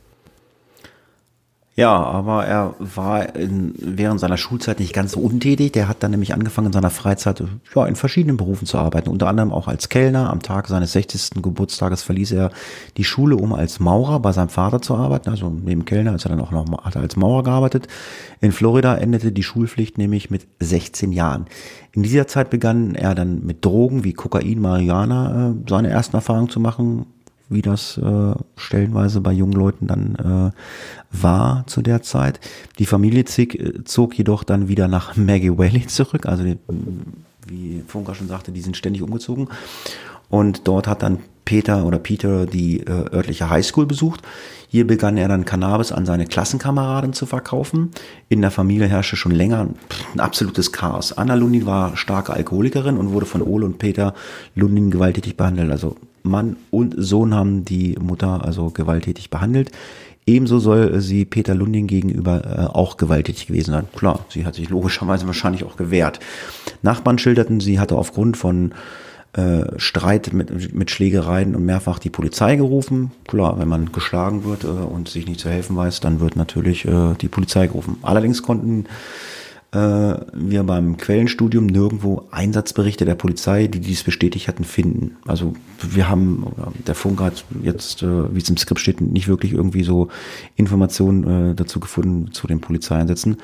Ja, aber er war in, während seiner Schulzeit nicht ganz so untätig. Der hat dann nämlich angefangen, in seiner Freizeit ja, in verschiedenen Berufen zu arbeiten. Unter anderem auch als Kellner. Am Tag seines 60. Geburtstages verließ er die Schule, um als Maurer bei seinem Vater zu arbeiten. Also neben Kellner ist er dann auch noch hat er als Maurer gearbeitet. In Florida endete die Schulpflicht nämlich mit 16 Jahren. In dieser Zeit begann er dann mit Drogen wie Kokain, Marihuana äh, seine ersten Erfahrungen zu machen wie das äh, stellenweise bei jungen Leuten dann äh, war zu der Zeit. Die Familie zog, äh, zog jedoch dann wieder nach Maggie Valley zurück, also die, wie Funker schon sagte, die sind ständig umgezogen. Und dort hat dann Peter oder Peter die äh, örtliche Highschool besucht. Hier begann er dann Cannabis an seine Klassenkameraden zu verkaufen. In der Familie herrschte schon länger ein absolutes Chaos. Anna Lundin war starke Alkoholikerin und wurde von Ole und Peter Lundin gewalttätig behandelt. Also Mann und Sohn haben die Mutter also gewalttätig behandelt. Ebenso soll sie Peter Lundin gegenüber äh, auch gewalttätig gewesen sein. Klar, sie hat sich logischerweise wahrscheinlich auch gewehrt. Nachbarn schilderten, sie hatte aufgrund von äh, Streit mit, mit Schlägereien und mehrfach die Polizei gerufen. Klar, wenn man geschlagen wird äh, und sich nicht zu helfen weiß, dann wird natürlich äh, die Polizei gerufen. Allerdings konnten wir beim Quellenstudium nirgendwo Einsatzberichte der Polizei, die dies bestätigt hatten, finden. Also wir haben, der Funk hat jetzt, äh, wie es im Skript steht, nicht wirklich irgendwie so Informationen äh, dazu gefunden zu den Polizeieinsätzen.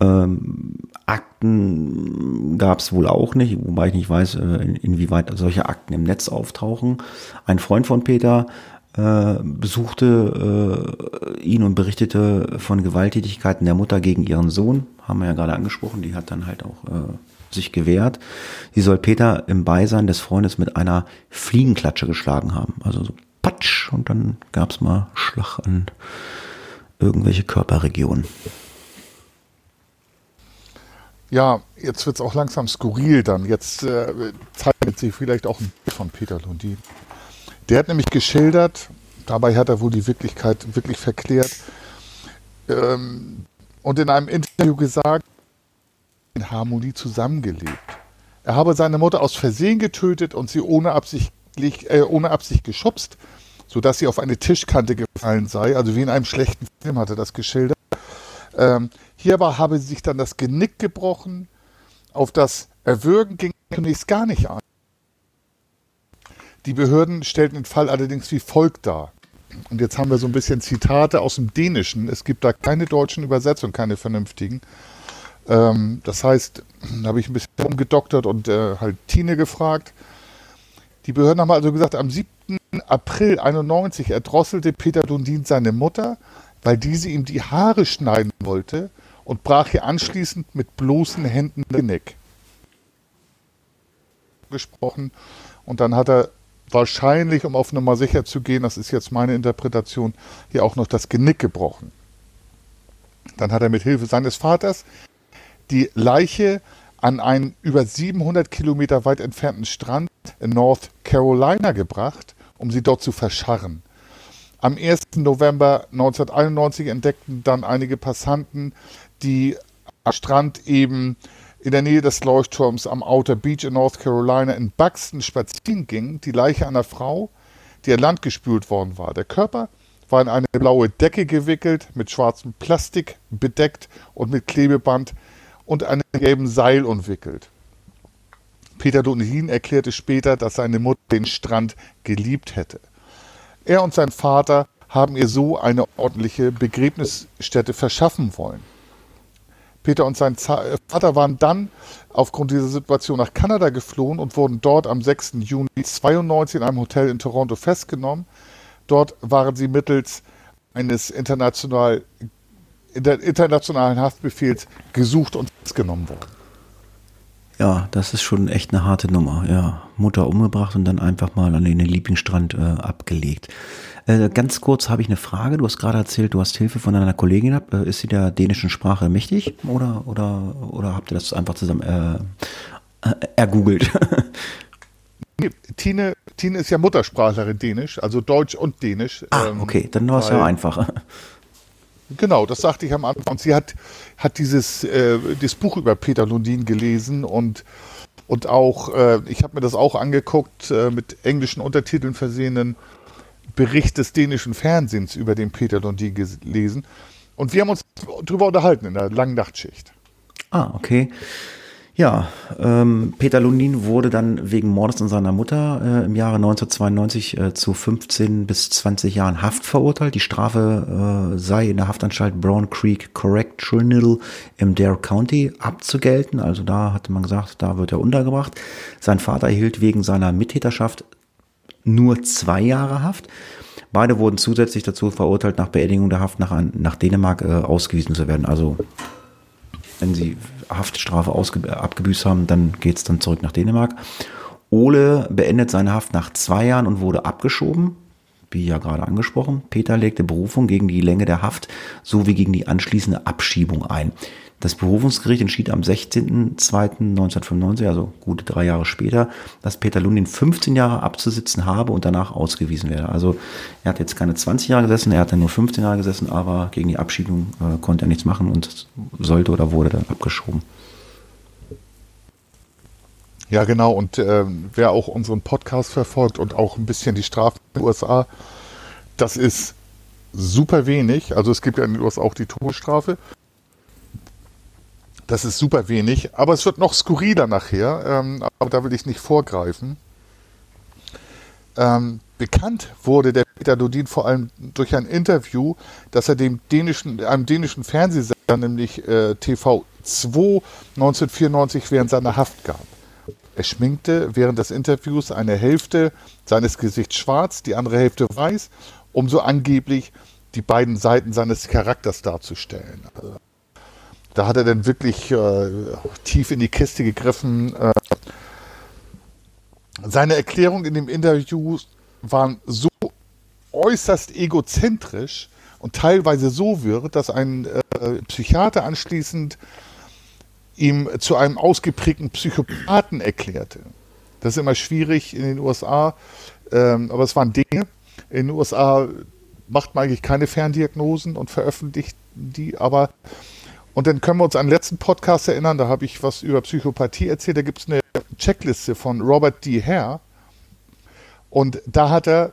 Ähm, Akten gab es wohl auch nicht, wobei ich nicht weiß, äh, inwieweit solche Akten im Netz auftauchen. Ein Freund von Peter äh, besuchte äh, ihn und berichtete von Gewalttätigkeiten der Mutter gegen ihren Sohn. Haben wir ja gerade angesprochen, die hat dann halt auch äh, sich gewehrt. Sie soll Peter im Beisein des Freundes mit einer Fliegenklatsche geschlagen haben. Also so Patsch und dann gab es mal Schlag an irgendwelche Körperregionen. Ja, jetzt wird es auch langsam skurril dann. Jetzt äh, zeichnet sich vielleicht auch ein Bild von Peter Lundin. Der hat nämlich geschildert, dabei hat er wohl die Wirklichkeit wirklich verklärt ähm, und in einem Interview gesagt, Harmonie zusammengelebt. Er habe seine Mutter aus Versehen getötet und sie ohne Absicht, äh, ohne Absicht geschubst, sodass sie auf eine Tischkante gefallen sei. Also wie in einem schlechten Film hat er das geschildert. Ähm, hierbei habe sie sich dann das Genick gebrochen. Auf das Erwürgen ging zunächst gar nicht ein. Die Behörden stellten den Fall allerdings wie folgt dar. Und jetzt haben wir so ein bisschen Zitate aus dem Dänischen. Es gibt da keine deutschen Übersetzungen, keine vernünftigen. Ähm, das heißt, da habe ich ein bisschen umgedoktert und äh, halt Tine gefragt. Die Behörden haben also gesagt, am 7. April 91 erdrosselte Peter Dundin seine Mutter, weil diese ihm die Haare schneiden wollte und brach ihr anschließend mit bloßen Händen das Genick. Gesprochen und dann hat er wahrscheinlich, um auf Nummer sicher zu gehen, das ist jetzt meine Interpretation, hier auch noch das Genick gebrochen. Dann hat er mit Hilfe seines Vaters die Leiche an einen über 700 Kilometer weit entfernten Strand in North Carolina gebracht, um sie dort zu verscharren. Am 1. November 1991 entdeckten dann einige Passanten, die am Strand eben in der Nähe des Leuchtturms am Outer Beach in North Carolina in Buxton spazieren gingen, die Leiche einer Frau, die an Land gespült worden war. Der Körper war in eine blaue Decke gewickelt, mit schwarzem Plastik bedeckt und mit Klebeband und einem gelben Seil umwickelt. Peter Dunhin erklärte später, dass seine Mutter den Strand geliebt hätte. Er und sein Vater haben ihr so eine ordentliche Begräbnisstätte verschaffen wollen. Peter und sein Vater waren dann aufgrund dieser Situation nach Kanada geflohen und wurden dort am 6. Juni 92 in einem Hotel in Toronto festgenommen. Dort waren sie mittels eines international internationalen Haftbefehls gesucht und festgenommen worden. Ja, das ist schon echt eine harte Nummer. Ja, Mutter umgebracht und dann einfach mal an den Lieblingsstrand äh, abgelegt. Äh, ganz kurz habe ich eine Frage. Du hast gerade erzählt, du hast Hilfe von deiner Kollegin gehabt. Äh, ist sie der dänischen Sprache mächtig oder oder oder habt ihr das einfach zusammen äh, äh ergoogelt? Tine, Tine ist ja Muttersprachlerin Dänisch, also Deutsch und Dänisch. Ah, ähm, okay, dann war es ja einfacher. Genau, das sagte ich am Anfang. Sie hat, hat dieses äh, das Buch über Peter Lundin gelesen und, und auch, äh, ich habe mir das auch angeguckt, äh, mit englischen Untertiteln versehenen Bericht des dänischen Fernsehens über den Peter Lundin gelesen. Und wir haben uns darüber unterhalten in der langen Nachtschicht. Ah, okay. Ja, ähm, Peter Lundin wurde dann wegen Mordes an seiner Mutter äh, im Jahre 1992 äh, zu 15 bis 20 Jahren Haft verurteilt. Die Strafe äh, sei in der Haftanstalt Brown Creek Correctional im Dare County abzugelten. Also da hatte man gesagt, da wird er untergebracht. Sein Vater erhielt wegen seiner Mittäterschaft nur zwei Jahre Haft. Beide wurden zusätzlich dazu verurteilt, nach Beendigung der Haft nach, nach Dänemark äh, ausgewiesen zu werden. Also wenn sie Haftstrafe abgebüßt haben, dann geht es dann zurück nach Dänemark. Ole beendet seine Haft nach zwei Jahren und wurde abgeschoben, wie ja gerade angesprochen. Peter legte Berufung gegen die Länge der Haft sowie gegen die anschließende Abschiebung ein. Das Berufungsgericht entschied am 16.02.1995, also gute drei Jahre später, dass Peter Lundin 15 Jahre abzusitzen habe und danach ausgewiesen werde. Also er hat jetzt keine 20 Jahre gesessen, er hat dann nur 15 Jahre gesessen, aber gegen die Abschiebung äh, konnte er nichts machen und sollte oder wurde dann abgeschoben. Ja, genau. Und äh, wer auch unseren Podcast verfolgt und auch ein bisschen die Strafen in den USA, das ist super wenig. Also es gibt ja in den USA auch die Todesstrafe. Das ist super wenig, aber es wird noch skurriler nachher, ähm, aber da will ich nicht vorgreifen. Ähm, bekannt wurde der Peter Dodin vor allem durch ein Interview, das er dem dänischen, einem dänischen Fernsehsender, nämlich äh, TV2, 1994 während seiner Haft gab. Er schminkte während des Interviews eine Hälfte seines Gesichts schwarz, die andere Hälfte weiß, um so angeblich die beiden Seiten seines Charakters darzustellen. Da hat er dann wirklich äh, tief in die Kiste gegriffen. Äh, seine Erklärungen in dem Interview waren so äußerst egozentrisch und teilweise so wirr, dass ein äh, Psychiater anschließend ihm zu einem ausgeprägten Psychopathen erklärte. Das ist immer schwierig in den USA, ähm, aber es waren Dinge. In den USA macht man eigentlich keine Ferndiagnosen und veröffentlicht die, aber Und dann können wir uns an den letzten Podcast erinnern, da habe ich was über Psychopathie erzählt. Da gibt es eine Checkliste von Robert D. Hare. Und da hat er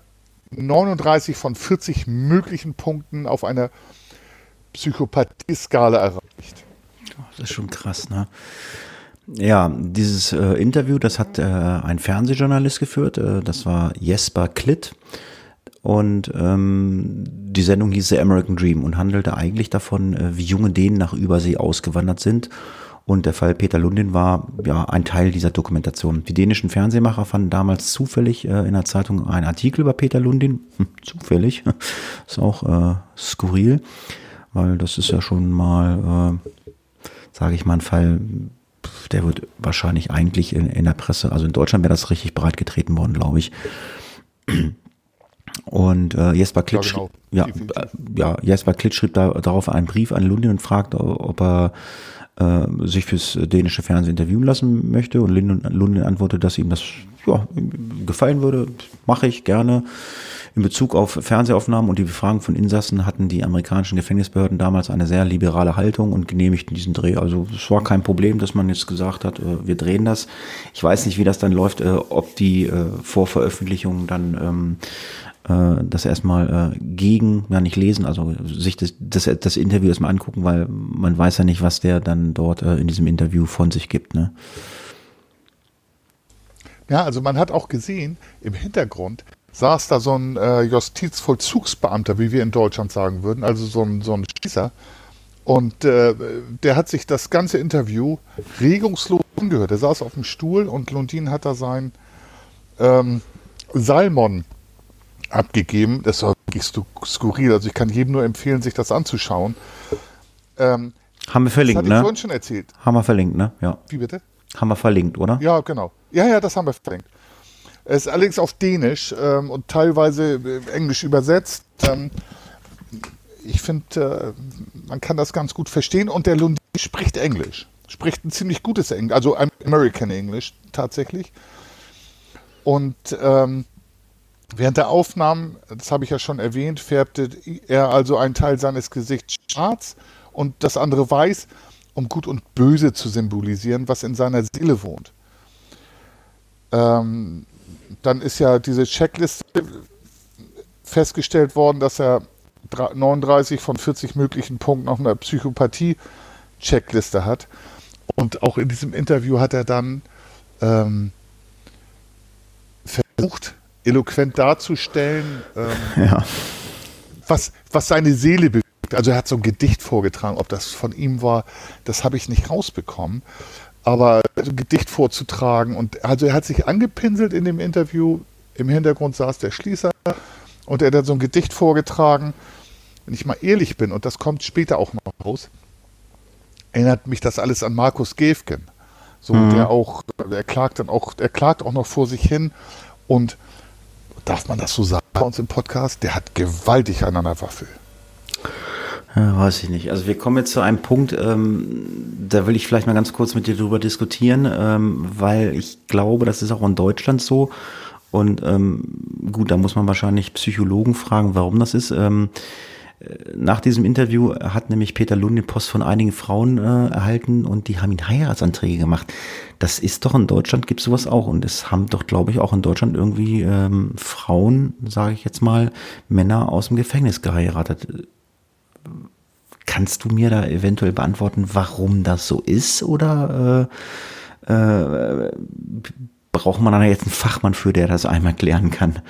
39 von 40 möglichen Punkten auf einer Psychopathie-Skala erreicht. Das ist schon krass, ne? Ja, dieses äh, Interview, das hat äh, ein Fernsehjournalist geführt, äh, das war Jesper Klitt. Und ähm, die Sendung hieß The American Dream und handelte eigentlich davon, äh, wie junge Dänen nach Übersee ausgewandert sind. Und der Fall Peter Lundin war ja ein Teil dieser Dokumentation. Die dänischen Fernsehmacher fanden damals zufällig äh, in der Zeitung einen Artikel über Peter Lundin. Hm, zufällig. ist auch äh, skurril, weil das ist ja schon mal, äh, sage ich mal, ein Fall, der wird wahrscheinlich eigentlich in, in der Presse, also in Deutschland wäre das richtig breit getreten worden, glaube ich. Und äh, Jesper Klitt, ja, genau. ja, äh, ja, Jesper Klitt schrieb da, darauf einen Brief an Lundin und fragt, ob er äh, sich fürs dänische Fernsehen interviewen lassen möchte. Und Lundin, Lundin antwortet, dass ihm das ja, gefallen würde. Mache ich gerne. In Bezug auf Fernsehaufnahmen und die Befragung von Insassen hatten die amerikanischen Gefängnisbehörden damals eine sehr liberale Haltung und genehmigten diesen Dreh. Also es war kein Problem, dass man jetzt gesagt hat, äh, wir drehen das. Ich weiß nicht, wie das dann läuft, äh, ob die äh, vor Veröffentlichung dann ähm, äh, das erstmal gegen, ja nicht lesen, also sich das, das, das Interview erstmal angucken, weil man weiß ja nicht, was der dann dort in diesem Interview von sich gibt. Ne? Ja, also man hat auch gesehen, im Hintergrund saß da so ein äh, Justizvollzugsbeamter, wie wir in Deutschland sagen würden, also so ein, so ein Schießer. Und äh, der hat sich das ganze Interview regungslos angehört. Er saß auf dem Stuhl und Lundin hat da sein ähm, Salmon abgegeben. Das war wirklich skurril. Also ich kann jedem nur empfehlen, sich das anzuschauen. Ähm, Haben wir verlinkt, das ne? Ich vorhin schon erzählt. Haben wir verlinkt, ne? Ja. Wie bitte? Haben wir verlinkt, oder? Ja, genau. Ja, ja, das haben wir verlinkt. Es ist allerdings auf Dänisch ähm, und teilweise äh, Englisch übersetzt. Ähm, ich finde, äh, man kann das ganz gut verstehen und der Lundin spricht Englisch. Spricht ein ziemlich gutes Englisch, also American English tatsächlich. Und ähm, Während der Aufnahmen, das habe ich ja schon erwähnt, färbte er also einen Teil seines Gesichts schwarz und das andere weiß, um Gut und Böse zu symbolisieren, was in seiner Seele wohnt. Ähm, dann ist ja diese Checkliste festgestellt worden, dass er 39 von 40 möglichen Punkten auf einer Psychopathie-Checkliste hat. Und auch in diesem Interview hat er dann ähm, versucht, eloquent darzustellen, ähm, ja. was, was seine Seele bewegt. Also er hat so ein Gedicht vorgetragen, ob das von ihm war, das habe ich nicht rausbekommen. Aber ein Gedicht vorzutragen und also er hat sich angepinselt in dem Interview. Im Hintergrund saß der Schließer und er hat dann so ein Gedicht vorgetragen. Wenn ich mal ehrlich bin, und das kommt später auch noch raus, erinnert mich das alles an Markus Gefgen. So, mhm. der auch, er klagt dann auch, er klagt auch noch vor sich hin und darf man das so sagen bei uns im Podcast? Der hat gewaltig an der Waffel. Ja, weiß ich nicht. Also wir kommen jetzt zu einem Punkt, ähm, da will ich vielleicht mal ganz kurz mit dir drüber diskutieren, ähm, weil ich glaube, das ist auch in Deutschland so. Und ähm, gut, da muss man wahrscheinlich Psychologen fragen, warum das ist. Ähm, nach diesem Interview hat nämlich Peter Lund den Post von einigen Frauen äh, erhalten und die haben ihn Heiratsanträge gemacht. Das ist doch in Deutschland, gibt sowas auch. Und es haben doch, glaube ich, auch in Deutschland irgendwie ähm, Frauen, sage ich jetzt mal, Männer aus dem Gefängnis geheiratet. Kannst du mir da eventuell beantworten, warum das so ist? Oder äh, äh, braucht man da jetzt einen Fachmann für, der das einmal klären kann?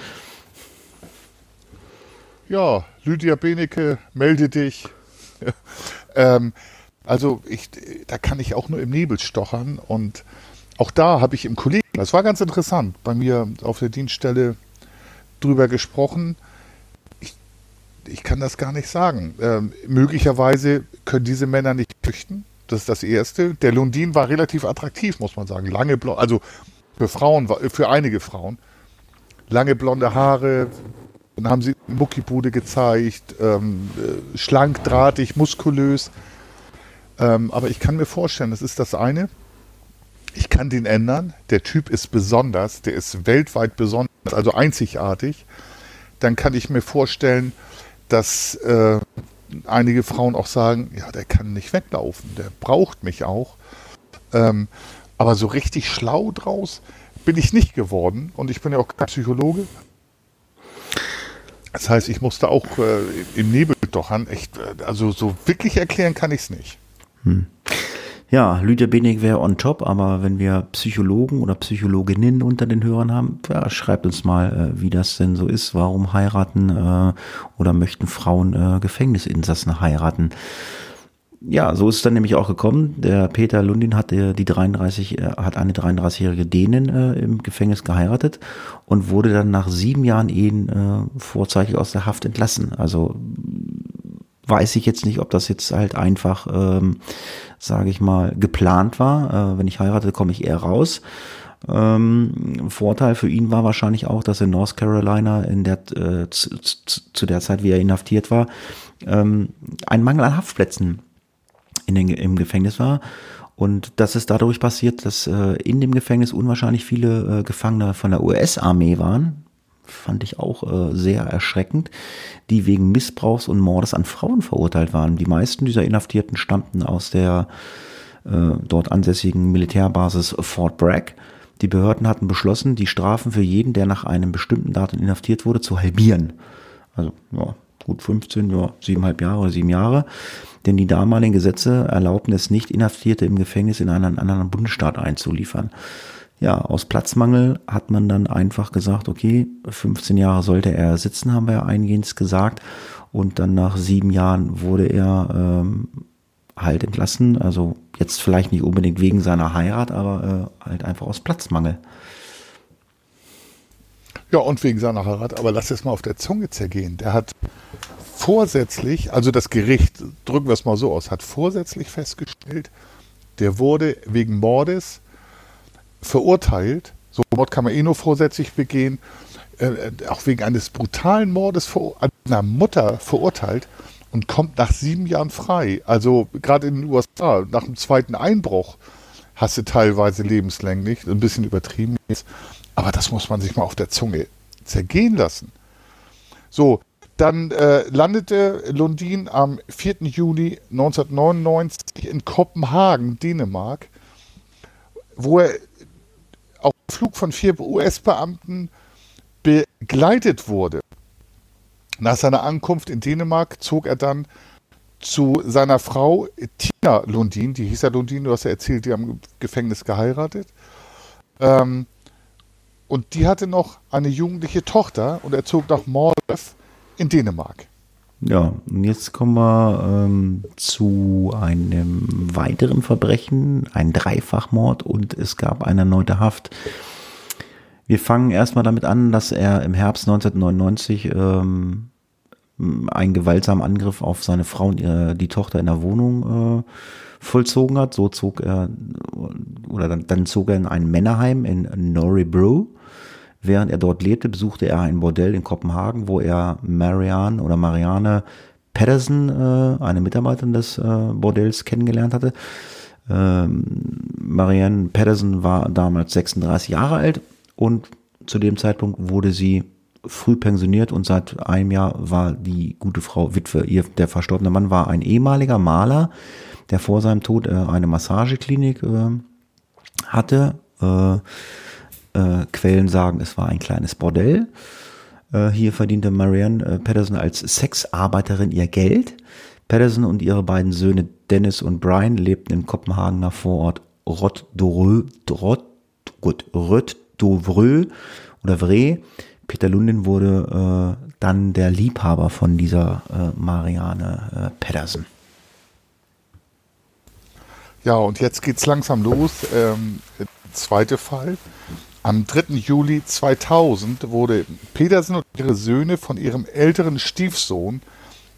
Ja, Lydia Benecke, melde dich. ähm, also ich, da kann ich auch nur im Nebel stochern und auch da habe ich im Kollegen, das war ganz interessant, bei mir auf der Dienststelle drüber gesprochen. Ich, kann das gar nicht sagen. Ähm, möglicherweise können diese Männer nicht flüchten. Das ist das Erste. Der Lundin war relativ attraktiv, muss man sagen. Lange, also für Frauen, für einige Frauen. Lange blonde Haare, dann haben sie Muckibude gezeigt, ähm, äh, schlank, drahtig, muskulös. Ähm, aber ich kann mir vorstellen, das ist das eine. Ich kann den ändern. Der Typ ist besonders, der ist weltweit besonders, also einzigartig. Dann kann ich mir vorstellen, dass äh, einige Frauen auch sagen, ja, der kann nicht weglaufen, der braucht mich auch. Ähm, aber so richtig schlau draus bin ich nicht geworden und ich bin ja auch kein Psychologe. Das heißt, ich musste auch äh, im Nebel dochern. Echt, äh, also so wirklich erklären kann ich es nicht. Hm. Ja, Lydia Benig wäre on top, aber wenn wir Psychologen oder Psychologinnen unter den Hörern haben, ja, schreibt uns mal, äh, wie das denn so ist. Warum heiraten äh, oder möchten Frauen äh, Gefängnisinsassen heiraten? Ja, so ist es dann nämlich auch gekommen. Der Peter Lundin hat die 33, äh, hat eine 33-jährige Dänin im Gefängnis geheiratet und wurde dann nach sieben Jahren Ehen vorzeitig aus der Haft entlassen. Also weiß ich jetzt nicht, ob das jetzt halt einfach, ähm, sage ich mal, geplant war. Äh, wenn ich heirate, komme ich eher raus. Ähm, Vorteil für ihn war wahrscheinlich auch, dass in North Carolina in der äh, zu, zu, der Zeit, wie er inhaftiert war, ähm, ein Mangel an Haftplätzen in den, im Gefängnis war. Und das ist dadurch passiert, dass äh, in dem Gefängnis unwahrscheinlich viele äh, Gefangene von der US-Armee waren, fand ich auch äh, sehr erschreckend, die wegen Missbrauchs und Mordes an Frauen verurteilt waren. Die meisten dieser Inhaftierten stammten aus der äh, dort ansässigen Militärbasis Fort Bragg. Die Behörden hatten beschlossen, die Strafen für jeden, der nach einem bestimmten Datum inhaftiert wurde, zu halbieren. Also ja, gut 15, ja, siebeneinhalb Jahre oder sieben Jahre. Denn die damaligen Gesetze erlaubten es nicht, Inhaftierte im Gefängnis in einen anderen Bundesstaat einzuliefern ja, aus Platzmangel hat man dann einfach gesagt, okay, 15 Jahre sollte er sitzen, haben wir ja eingehend gesagt. Und dann nach sieben Jahren wurde er ähm, halt entlassen. Also jetzt vielleicht nicht unbedingt wegen seiner Heirat, aber äh, halt einfach aus Platzmangel. Ja, und wegen seiner Heirat, aber lass es mal auf der Zunge zergehen. Der hat vorsätzlich, also das Gericht, drücken wir es mal so aus, hat vorsätzlich festgestellt, der wurde wegen Mordes verurteilt. So Mord kann man eh nur vorsätzlich begehen. Äh, äh auch wegen eines brutalen Mordes vor, einer Mutter verurteilt und kommt nach sieben Jahren frei. Also gerade in den USA, nach dem zweiten Einbruch, hast du teilweise lebenslänglich, ein bisschen übertrieben ist, aber das muss man sich mal auf der Zunge zergehen lassen. So, dann äh, landete Lundin am 4. Juni 1999 in Kopenhagen, Dänemark, wo er auf Flug von vier US-Beamten begleitet wurde. Nach seiner Ankunft in Dänemark zog er dann zu seiner Frau Tina Lundin, die hieß ja Lundin, du hast ja erzählt, die haben im Gefängnis geheiratet. Ähm, und die hatte noch eine jugendliche Tochter und er zog nach Mordef in Dänemark. Ja, und jetzt kommen wir ähm, zu einem weiteren Verbrechen, ein Dreifachmord und es gab eine erneute Haft. Wir fangen erstmal damit an, dass er im Herbst 1999 ähm, einen gewaltsamen Angriff auf seine Frau und ihre, die Tochter in der Wohnung äh, vollzogen hat. So zog er, oder dann, dann zog er in ein Männerheim in Norrebro Während er dort lebte, besuchte er ein Bordell in Kopenhagen, wo er Marianne oder Marianne Pedersen, äh, eine Mitarbeiterin des äh, Bordells, kennengelernt hatte. Ähm, Marianne Pedersen war damals 36 Jahre alt und zu dem Zeitpunkt wurde sie früh pensioniert und seit einem Jahr war die gute Frau Witwe. Ihr, der verstorbene Mann war ein ehemaliger Maler, der vor seinem Tod äh, eine Massageklinik äh, hatte. Äh, äh, Quellen sagen, es war ein kleines Bordell. Äh, hier verdiente Marianne äh, Patterson als Sexarbeiterin ihr Geld. Patterson und ihre beiden Söhne Dennis und Brian lebten im Kopenhagener Vorort Rot-Dovreux oder Vré. Peter Lundin wurde äh, dann der Liebhaber von dieser äh, Marianne äh, Pedersen. Ja, und jetzt geht's langsam los. Ähm, zweite Fall. Am 3. Juli 2000 wurde Petersen und ihre Söhne von ihrem älteren Stiefsohn,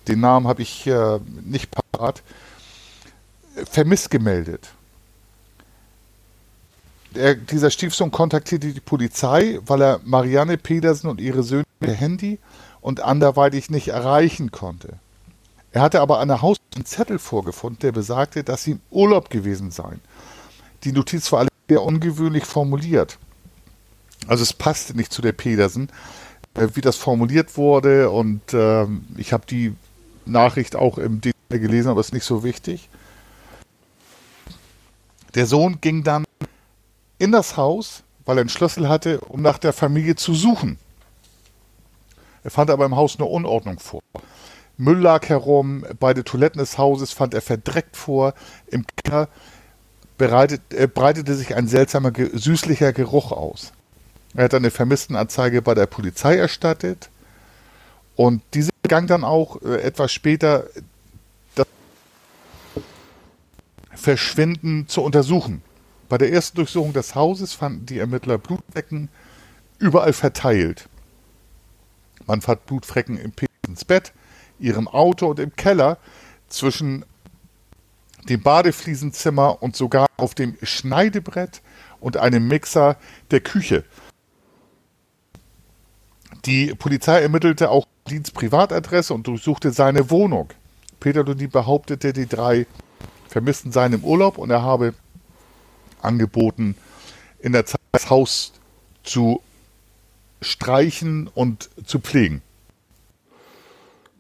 den Namen habe ich äh, nicht parat, vermisst gemeldet. Der, dieser Stiefsohn kontaktierte die Polizei, weil er Marianne Petersen und ihre Söhne per Handy und anderweitig nicht erreichen konnte. Er hatte aber an der Haus einen Zettel vorgefunden, der besagte, dass sie im Urlaub gewesen seien. Die Notiz war allerdings sehr ungewöhnlich formuliert. Also es passte nicht zu der Pedersen, äh, wie das formuliert wurde und äh, ich habe die Nachricht auch im Detail gelesen, aber ist nicht so wichtig. Der Sohn ging dann in das Haus, weil er einen Schlüssel hatte, um nach der Familie zu suchen. Er fand aber im Haus nur Unordnung vor. Müll lag herum, beide Toiletten des Hauses fand er verdreckt vor. Im Keller bereitet, äh, breitete sich ein seltsamer, süßlicher Geruch aus. Er hat eine Vermisstenanzeige bei der Polizei erstattet und diese begann dann auch äh, etwas später das Verschwinden zu untersuchen. Bei der ersten Durchsuchung des Hauses fanden die Ermittler Blutflecken überall verteilt. Man fand Blutflecken im Petersens Bett, ihrem Auto und im Keller zwischen dem Badefliesenzimmer und sogar auf dem Schneidebrett und einem Mixer der Küche. Die Polizei ermittelte auch Lundins Privatadresse und durchsuchte seine Wohnung. Peter Lundin behauptete, die drei Vermissten seien im Urlaub und er habe angeboten, in der Zeit das Haus zu streichen und zu pflegen.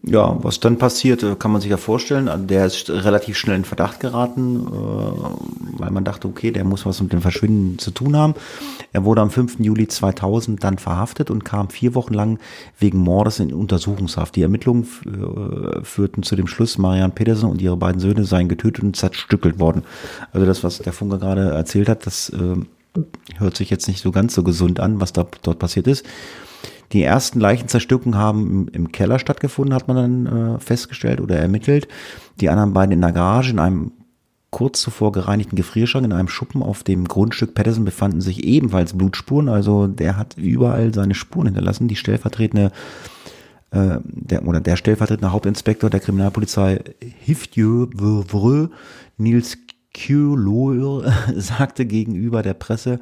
Ja, was dann passiert, kann man sich ja vorstellen. Also der ist relativ schnell in Verdacht geraten, äh, weil man dachte, okay, der muss was mit dem Verschwinden zu tun haben. Er wurde am 5. Juli 2000 dann verhaftet und kam vier Wochen lang wegen Mordes in Untersuchungshaft. Die Ermittlungen äh, führten zu dem Schluss, Marianne Petersen und ihre beiden Söhne seien getötet und zerstückelt worden. Also das, was der Funker gerade erzählt hat, das äh, hört sich jetzt nicht so ganz so gesund an, was da dort passiert ist. Die ersten Leichenzerstückungen haben im, Keller stattgefunden, hat man dann äh, festgestellt oder ermittelt. Die anderen beiden in der Garage, in einem kurz zuvor gereinigten Gefrierschrank, in einem Schuppen auf dem Grundstück Patterson befanden sich ebenfalls Blutspuren. Also der hat überall seine Spuren hinterlassen. Die stellvertretende äh, der, oder der stellvertretende Hauptinspektor der Kriminalpolizei Hifdieu Nils Kyolor sagte gegenüber der Presse,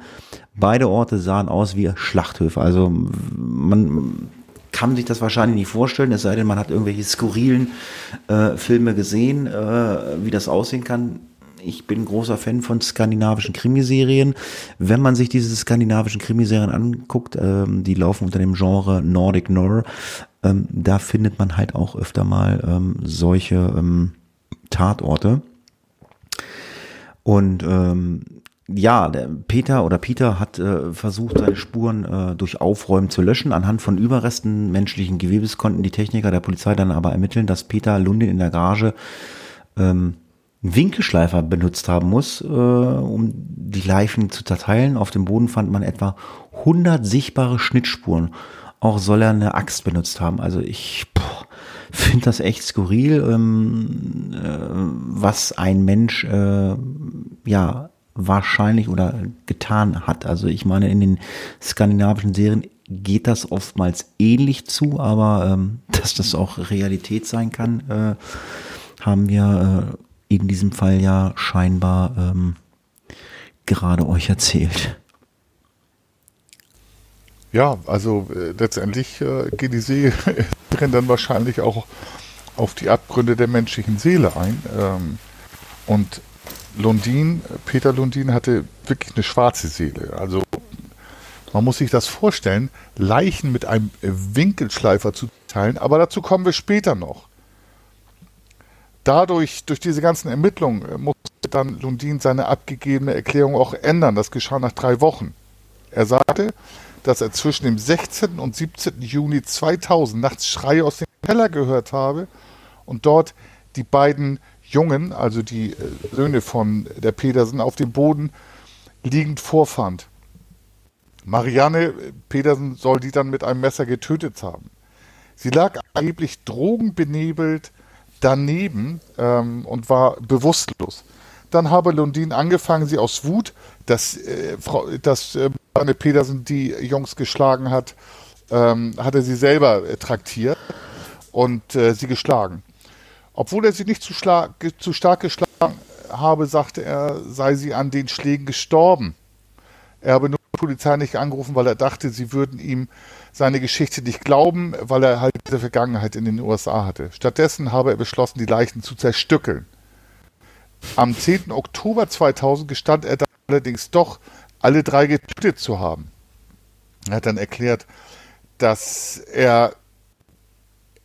beide Orte sahen aus wie Schlachthöfe. Also man kann sich das wahrscheinlich nicht vorstellen, es sei denn, man hat irgendwelche skurrilen äh, Filme gesehen, äh, wie das aussehen kann. Ich bin großer Fan von skandinavischen Krimiserien. Wenn man sich diese skandinavischen Krimiserien anguckt, ähm, die laufen unter dem Genre Nordic Noir, ähm, da findet man halt auch öfter mal ähm, solche ähm, Tatorte. Und ähm, ja, der Peter oder Peter hat äh, versucht, seine Spuren äh, durch Aufräumen zu löschen. Anhand von Überresten menschlichen Gewebes konnten die Techniker der Polizei dann aber ermitteln, dass Peter Lundin in der Garage ähm, einen Winkelschleifer benutzt haben muss, äh, um die Leichen zu zerteilen. Auf dem Boden fand man etwa 100 sichtbare Schnittspuren. Auch soll er eine Axt benutzt haben. Also ich finde das echt skurril, ähm, äh, was ein Mensch äh, ja wahrscheinlich oder getan hat. Also ich meine, in den skandinavischen Serien geht das oftmals ähnlich zu, aber ähm, dass das auch Realität sein kann, äh, haben wir äh, in diesem Fall ja scheinbar ähm, gerade euch erzählt. Ja, also äh, letztendlich äh, geht die Serie dann wahrscheinlich auch auf die Abgründe der menschlichen Seele ein. Ähm, und Lundin, Peter Lundin hatte wirklich eine schwarze Seele. Also man muss sich das vorstellen, Leichen mit einem Winkelschleifer zu teilen, aber dazu kommen wir später noch. Dadurch, durch diese ganzen Ermittlungen, äh, musste dann Lundin seine abgegebene Erklärung auch ändern. Das geschah nach drei Wochen. Er sagte, dass er zwischen dem 16. und 17. Juni 2000 nachts Schreie aus dem Keller gehört habe und dort die beiden Jungen, also die äh, Söhne von der Petersen, auf dem Boden liegend vorfand. Marianne Petersen soll die dann mit einem Messer getötet haben. Sie lag angeblich drogenbenebelt daneben ähm, und war bewusstlos. Dann habe Lundin angefangen, sie aus Wut, dass, äh, dass äh, Anne Petersen die Jungs geschlagen hat, ähm, hat er sie selber äh, traktiert und äh, sie geschlagen. Obwohl er sie nicht zu, zu stark geschlagen habe, sagte er, sei sie an den Schlägen gestorben. Er habe nur die Polizei nicht angerufen, weil er dachte, sie würden ihm seine Geschichte nicht glauben, weil er halt diese Vergangenheit in den USA hatte. Stattdessen habe er beschlossen, die Leichen zu zerstückeln. Am 10. Oktober 2000 gestand er allerdings doch, alle drei getötet zu haben. Er hat dann erklärt, dass er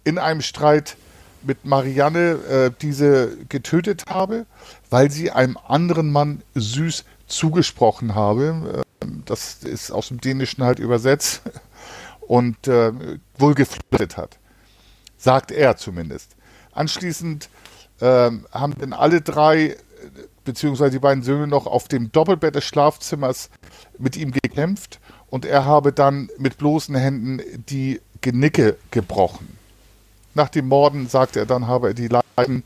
in einem Streit mit Marianne äh, diese getötet habe, weil sie einem anderen Mann süß zugesprochen habe. Äh, das ist aus dem Dänischen halt übersetzt und äh, wohl geflirtet hat. Sagt er zumindest. Anschließend äh, haben dann alle drei, beziehungsweise die beiden Söhne noch auf dem Doppelbett des Schlafzimmers mit ihm gekämpft und er habe dann mit bloßen Händen die Genicke gebrochen. Nach dem Morden, sagte er dann, habe er die Leichen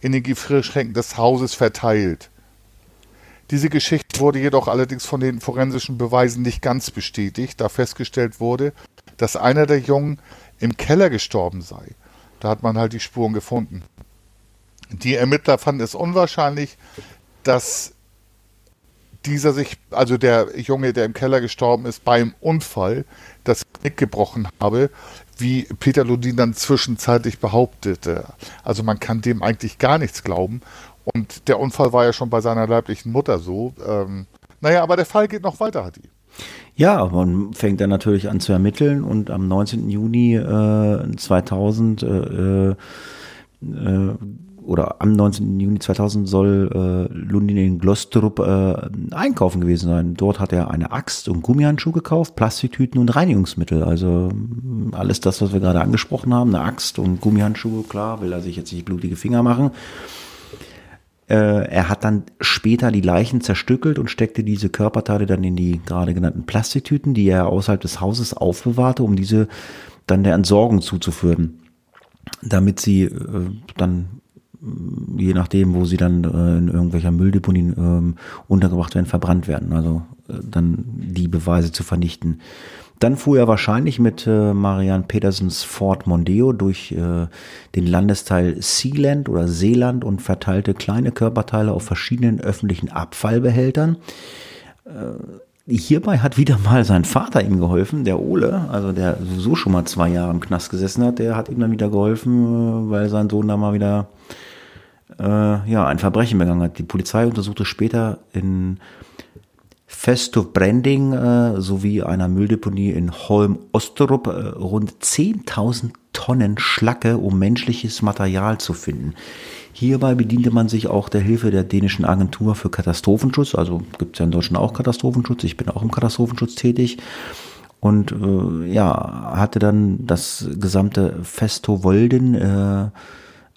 in den Gefrierschränken des Hauses verteilt. Diese Geschichte wurde jedoch allerdings von den forensischen Beweisen nicht ganz bestätigt, da festgestellt wurde, dass einer der Jungen im Keller gestorben sei. Da hat man halt die Spuren gefunden. Die Ermittler fanden es unwahrscheinlich, dass dieser sich, also der Junge, der im Keller gestorben ist, beim Unfall das Knick gebrochen habe, wie Peter Lundin dann zwischenzeitlich behauptete. Also man kann dem eigentlich gar nichts glauben. Und der Unfall war ja schon bei seiner leiblichen Mutter so. Ähm, naja, aber der Fall geht noch weiter, Hadi. Ja, man fängt dann natürlich an zu ermitteln und am 19. Juni äh, 2000 äh, äh, oder am 19. Juni 2000 soll äh, Lundin in Glostrup äh, einkaufen gewesen sein. Dort hat er eine Axt und Gummihandschuhe gekauft, Plastiktüten und Reinigungsmittel. Also mm, alles das, was wir gerade angesprochen haben, eine Axt und Gummihandschuhe, klar, will er sich jetzt nicht blutige Finger machen. Äh, er hat dann später die Leichen zerstückelt und steckte diese Körperteile dann in die gerade genannten Plastiktüten, die er außerhalb des Hauses aufbewahrte, um diese dann der Entsorgung zuzuführen damit sie äh, dann je nachdem, wo sie dann äh, in irgendwelcher Mülldeponien ähm, untergebracht werden, verbrannt werden. Also äh, dann die Beweise zu vernichten. Dann fuhr er wahrscheinlich mit äh, Marianne Petersens Ford Mondeo durch äh, den Landesteil Sealand oder Seeland und verteilte kleine Körperteile auf verschiedenen öffentlichen Abfallbehältern. Äh, hierbei hat wieder mal sein Vater ihm geholfen, der Ole, also der sowieso schon mal zwei Jahre im Knast gesessen hat, der hat ihm dann wieder geholfen, äh, weil sein Sohn da mal wieder äh, ja, ein Verbrechen begangen hat. Die Polizei untersuchte später in Festow Branding äh, sowie einer Mülldeponie in Holm Osterup äh, rund 10.000 Tonnen Schlacke, um menschliches Material zu finden. Hierbei bediente man sich auch der Hilfe der dänischen Agentur für Katastrophenschutz. Also gibt es ja in Deutschland auch Katastrophenschutz. Ich bin auch im Katastrophenschutz tätig. Und äh, ja, hatte dann das gesamte Festo Wolden äh,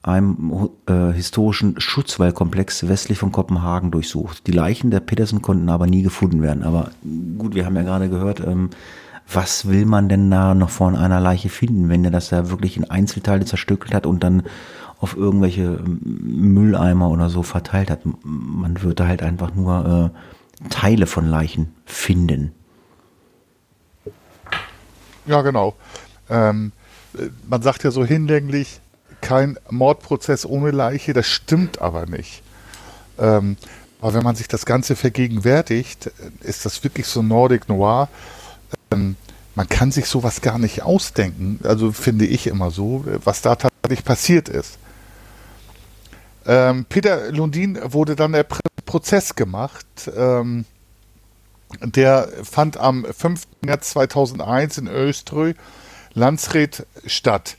einem äh, historischen Schutzwallkomplex westlich von Kopenhagen durchsucht. Die Leichen der Petersen konnten aber nie gefunden werden. Aber gut, wir haben ja gerade gehört, ähm, was will man denn da noch von einer Leiche finden, wenn er das da wirklich in Einzelteile zerstückelt hat und dann auf irgendwelche ähm, Mülleimer oder so verteilt hat. Man würde halt einfach nur äh, Teile von Leichen finden. Ja, genau. Ähm, äh, man sagt ja so hinlänglich, kein Mordprozess ohne Leiche, das stimmt aber nicht. Ähm, aber wenn man sich das Ganze vergegenwärtigt, ist das wirklich so Nordic Noir. Ähm, man kann sich sowas gar nicht ausdenken, also finde ich immer so, was da tatsächlich passiert ist. Ähm, Peter Lundin wurde dann der Prozess gemacht. Ähm, der fand am 5. März 2001 in Öströ, Landsred statt.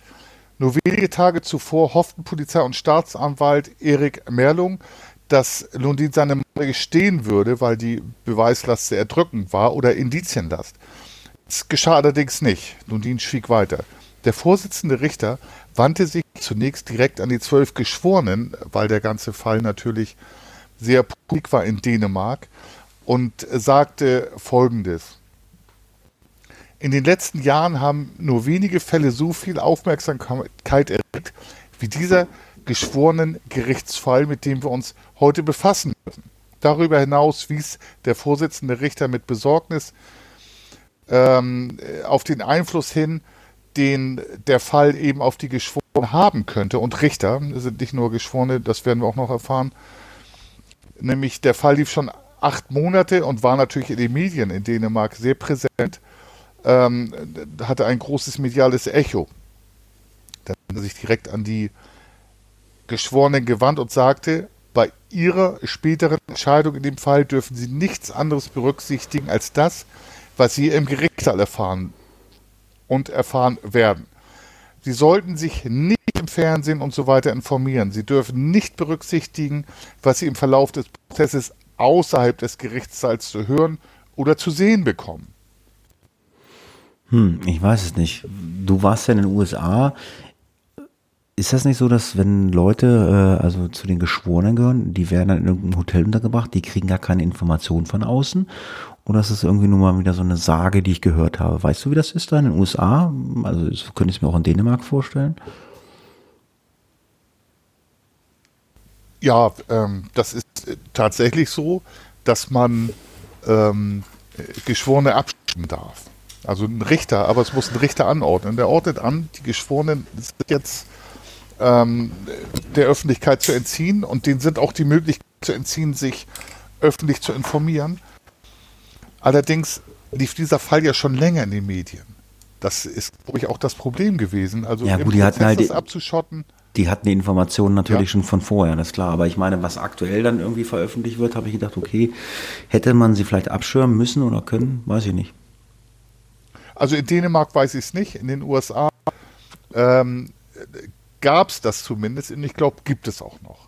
Nur wenige Tage zuvor hofften Polizei und Staatsanwalt Erik Merlung, dass Lundin seine Morde gestehen würde, weil die Beweislast sehr erdrückend war oder Indizienlast. Das geschah allerdings nicht. Lundin schwieg weiter. Der Vorsitzende Richter wandte sich zunächst direkt an die zwölf Geschworenen, weil der ganze Fall natürlich sehr publik war in Dänemark, und sagte Folgendes. In den letzten Jahren haben nur wenige Fälle so viel Aufmerksamkeit erregt wie dieser geschworenen Gerichtsfall, mit dem wir uns heute befassen müssen. Darüber hinaus wies der Vorsitzende Richter mit Besorgnis ähm, auf den Einfluss hin, den der Fall eben auf die Geschworenen haben könnte. Und Richter sind nicht nur Geschworene, das werden wir auch noch erfahren. Nämlich der Fall lief schon acht Monate und war natürlich in den Medien in Dänemark sehr präsent ähm, hatte ein großes mediales Echo. Da hat er sich direkt an die Geschworenen gewandt und sagte, bei ihrer späteren Entscheidung in dem Fall dürfen sie nichts anderes berücksichtigen als das, was sie im Gerichtssaal erfahren und erfahren werden. Sie sollten sich nicht im Fernsehen und so weiter informieren. Sie dürfen nicht berücksichtigen, was Sie im Verlauf des Prozesses außerhalb des Gerichtssaals zu hören oder zu sehen bekommen. Hm, ich weiß es nicht. Du warst ja in den USA. Ist das nicht so, dass wenn Leute, äh, also zu den Geschworenen gehören, die werden dann in irgendeinem Hotel untergebracht, die kriegen gar keine Informationen von außen? Oder ist es irgendwie nur mal wieder so eine Sage, die ich gehört habe? Weißt du, wie das ist da in den USA? Also das könnte ich mir auch in Dänemark vorstellen. Ja, ähm, das ist äh, tatsächlich so, dass man ähm, Geschworene abstimmen darf. Also ein Richter, aber es muss ein Richter anordnen. Der ordnet an, die Geschworenen sind jetzt ähm, der Öffentlichkeit zu entziehen und denen sind auch die Möglichkeit zu entziehen, sich öffentlich zu informieren. Allerdings lief dieser Fall ja schon länger in den Medien. Das ist, glaube ich, auch das Problem gewesen. Also ja, gut, die hatten halt das abzuschotten. Die hatten die Informationen natürlich ja. schon von vorher, das ist klar. Aber ich meine, was aktuell dann irgendwie veröffentlicht wird, habe ich gedacht, okay, hätte man sie vielleicht abschirmen müssen oder können, weiß ich nicht. Also in Dänemark weiß ich es nicht. In den USA ähm, gab es das zumindest und ich glaube, gibt es auch noch.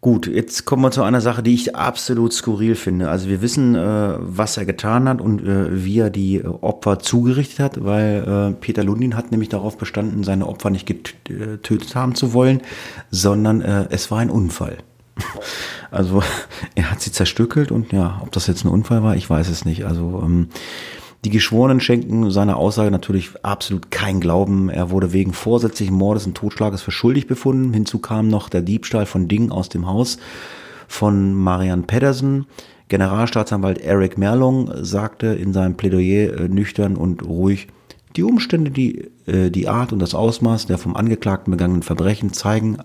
Gut, jetzt kommen wir zu einer Sache, die ich absolut skurril finde. Also wir wissen, äh, was er getan hat und äh, wie er die Opfer zugerichtet hat, weil äh, Peter Lundin hat nämlich darauf bestanden, seine Opfer nicht getötet haben zu wollen, sondern äh, es war ein Unfall. Also er hat sie zerstückelt und ja, ob das jetzt ein Unfall war, ich weiß es nicht. Also ähm, die Geschworenen schenken seiner Aussage natürlich absolut kein Glauben. Er wurde wegen vorsätzlichen Mordes und Totschlages für schuldig befunden. Hinzu kam noch der Diebstahl von Dingen aus dem Haus von Marianne Pedersen. Generalstaatsanwalt Eric Merlong sagte in seinem Plädoyer äh, nüchtern und ruhig, die Umstände, die, äh, die Art und das Ausmaß der vom Angeklagten begangenen Verbrechen zeigen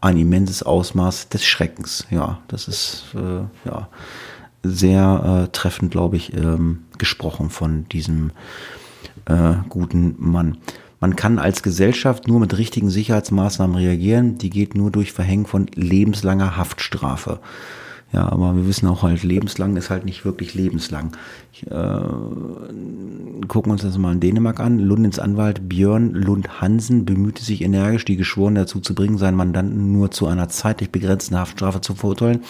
ein immenses Ausmaß des Schreckens. Ja, das ist, äh, ja, sehr äh, treffend, glaube ich, ähm, gesprochen von diesem äh, guten Mann. Man kann als Gesellschaft nur mit richtigen Sicherheitsmaßnahmen reagieren. Die geht nur durch Verhängen von lebenslanger Haftstrafe. Ja, aber wir wissen auch halt, lebenslang ist halt nicht wirklich lebenslang. Ich, äh, gucken wir uns das mal in Dänemark an. Lundens Anwalt Björn Lund Hansen bemühte sich energisch, die Geschworenen dazu zu bringen, seinen Mandanten nur zu einer zeitlich begrenzten Haftstrafe zu verurteilen.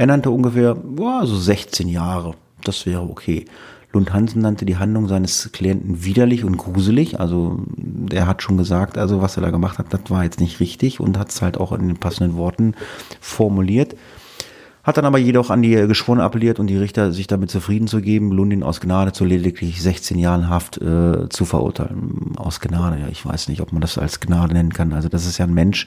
Er nannte ungefähr boah, so 16 Jahre. Das wäre okay. Lund Hansen nannte die Handlung seines Klienten widerlich und gruselig. Also er hat schon gesagt, also was er da gemacht hat, das war jetzt nicht richtig und hat es halt auch in den passenden Worten formuliert. Hat dann aber jedoch an die Geschworenen appelliert und die Richter sich damit zufrieden zu geben, Lundin aus Gnade zu lediglich 16 Jahren Haft äh, zu verurteilen. Aus Gnade, ja, ich weiß nicht, ob man das als Gnade nennen kann. Also das ist ja ein Mensch,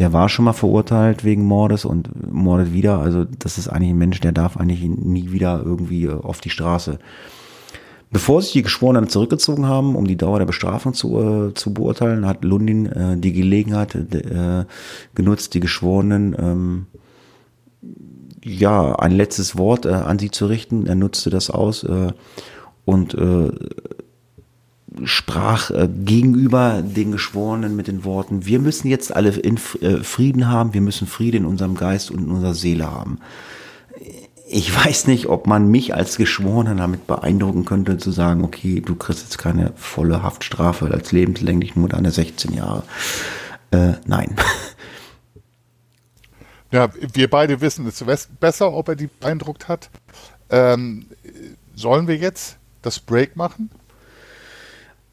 der war schon mal verurteilt wegen Mordes und mordet wieder. Also das ist eigentlich ein Mensch, der darf eigentlich nie wieder irgendwie äh, auf die Straße. Bevor sich die Geschworenen zurückgezogen haben, um die Dauer der Bestrafung zu, äh, zu beurteilen, hat Lundin äh, die Gelegenheit äh, genutzt, die Geschworenen ähm, ja, ein letztes Wort äh, an sie zu richten. Er nutzte das aus äh, und äh, sprach äh, gegenüber den Geschworenen mit den Worten, wir müssen jetzt alle in, äh, Frieden haben, wir müssen Frieden in unserem Geist und in unserer Seele haben. Ich weiß nicht, ob man mich als Geschworener damit beeindrucken könnte, zu sagen, okay, du kriegst jetzt keine volle Haftstrafe als lebenslänglich nur deine 16 Jahre. Äh, nein. Ja, wir beide wissen es besser, ob er die beeindruckt hat. Ähm, sollen wir jetzt das Break machen?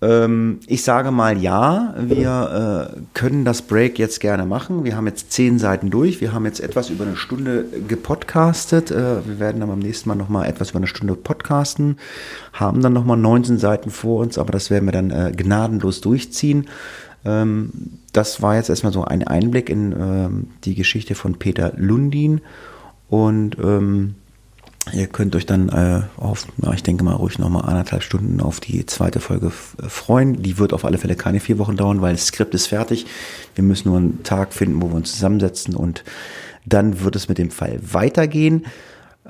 Ähm, ich sage mal ja, wir äh, können das Break jetzt gerne machen. Wir haben jetzt zehn Seiten durch. Wir haben jetzt etwas über eine Stunde gepodcastet. Äh, wir werden dann beim nächsten Mal nochmal etwas über eine Stunde podcasten. Haben dann nochmal 19 Seiten vor uns, aber das werden wir dann äh, gnadenlos durchziehen. Ähm, das war jetzt erstmal so ein Einblick in ähm, die Geschichte von Peter Lundin und ähm, ihr könnt euch dann äh, auf, ich denke mal ruhig nochmal anderthalb Stunden auf die zweite Folge äh, freuen. Die wird auf alle Fälle keine vier Wochen dauern, weil das Skript ist fertig. Wir müssen nur einen Tag finden, wo wir uns zusammensetzen und dann wird es mit dem Fall weitergehen.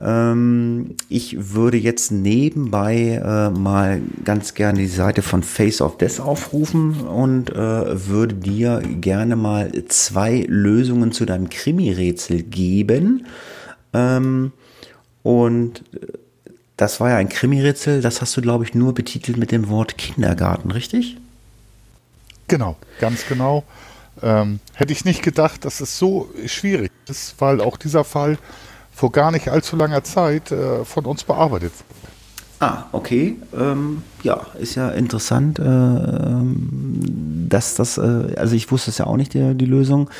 Ähm, ich würde jetzt nebenbei äh, mal ganz gerne die Seite von Face of Death aufrufen und äh, würde dir gerne mal zwei Lösungen zu deinem Krimi-Rätsel geben. Ähm, und äh, das war ja ein Krimi-Rätsel, das hast du, glaube ich, nur betitelt mit dem Wort Kindergarten, richtig? Genau, ganz genau. Ähm, hätte ich nicht gedacht, dass es so schwierig ist, weil auch dieser Fall vor gar nicht allzu langer Zeit äh, von uns bearbeitet. Ah, okay. Ähm, ja, ist ja interessant, äh, ähm, dass das, äh, also ich wusste es ja auch nicht, die, die Lösung.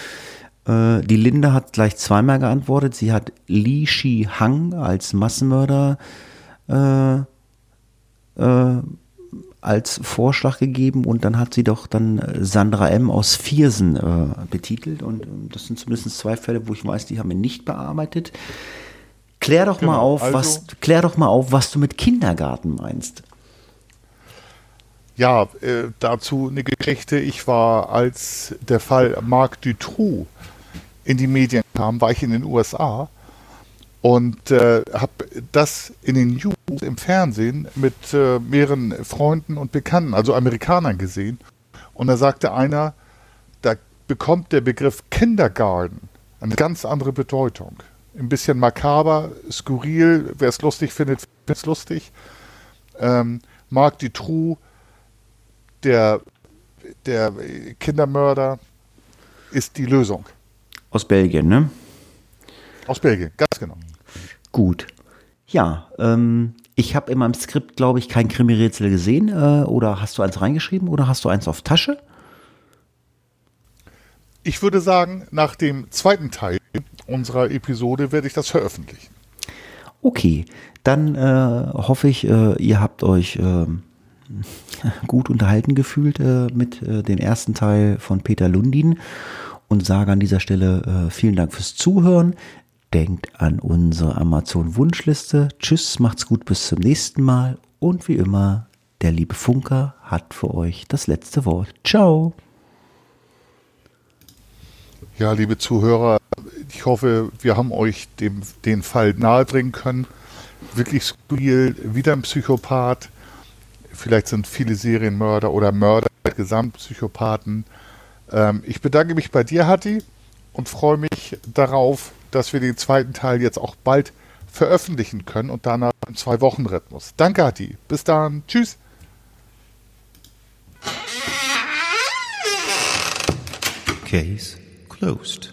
Äh, die Linde hat gleich zweimal geantwortet. Sie hat Li Shi Hang als Massenmörder äh, äh, als Vorschlag gegeben und dann hat sie doch dann Sandra M. aus Viersen äh, betitelt und das sind zumindest zwei Fälle, wo ich weiß, die haben wir nicht bearbeitet. Klär doch genau, mal auf, also, was klär doch mal auf, was du mit Kindergarten meinst. Ja, äh, dazu eine Geschichte. Ich war, als der Fall Marc Dutroux in die Medien kam, war ich in den USA und äh, habe das in den News im Fernsehen mit äh, mehreren Freunden und Bekannten, also Amerikanern gesehen. Und da sagte einer, da bekommt der Begriff Kindergarten eine ganz andere Bedeutung. Ein bisschen makaber, skurril, wer es lustig findet, findet es lustig. Ähm, Marc Dutroux, der, der Kindermörder, ist die Lösung. Aus Belgien, ne? Aus Belgien, ganz genau. Gut. Ja, ähm, ich habe in meinem Skript, glaube ich, kein Krimi-Rätsel gesehen. Äh, oder hast du eins reingeschrieben oder hast du eins auf Tasche? Ich würde sagen, nach dem zweiten Teil unserer Episode werde ich das veröffentlichen. Okay, dann äh, hoffe ich, äh, ihr habt euch äh, gut unterhalten gefühlt äh, mit äh, dem ersten Teil von Peter Lundin und sage an dieser Stelle vielen Dank fürs Zuhören. Denkt an unsere Amazon-Wunschliste. Tschüss, macht's gut, bis zum nächsten Mal. Und wie immer, der liebe Funker hat für euch das letzte Wort. Ciao. Ja, liebe Zuhörer, ich hoffe, wir haben euch dem, den Fall nahebringen können. Wirklich skurril, wieder ein Psychopath. Vielleicht sind viele Serienmörder oder Mörder Gesamtpsychopathen. Ähm, ich bedanke mich bei dir, Hatti, und freue mich darauf, dass wir den zweiten Teil jetzt auch bald veröffentlichen können und danach im Zwei-Wochen-Rhythmus. Danke, Hatti. Bis dann. Tschüss. Case closed.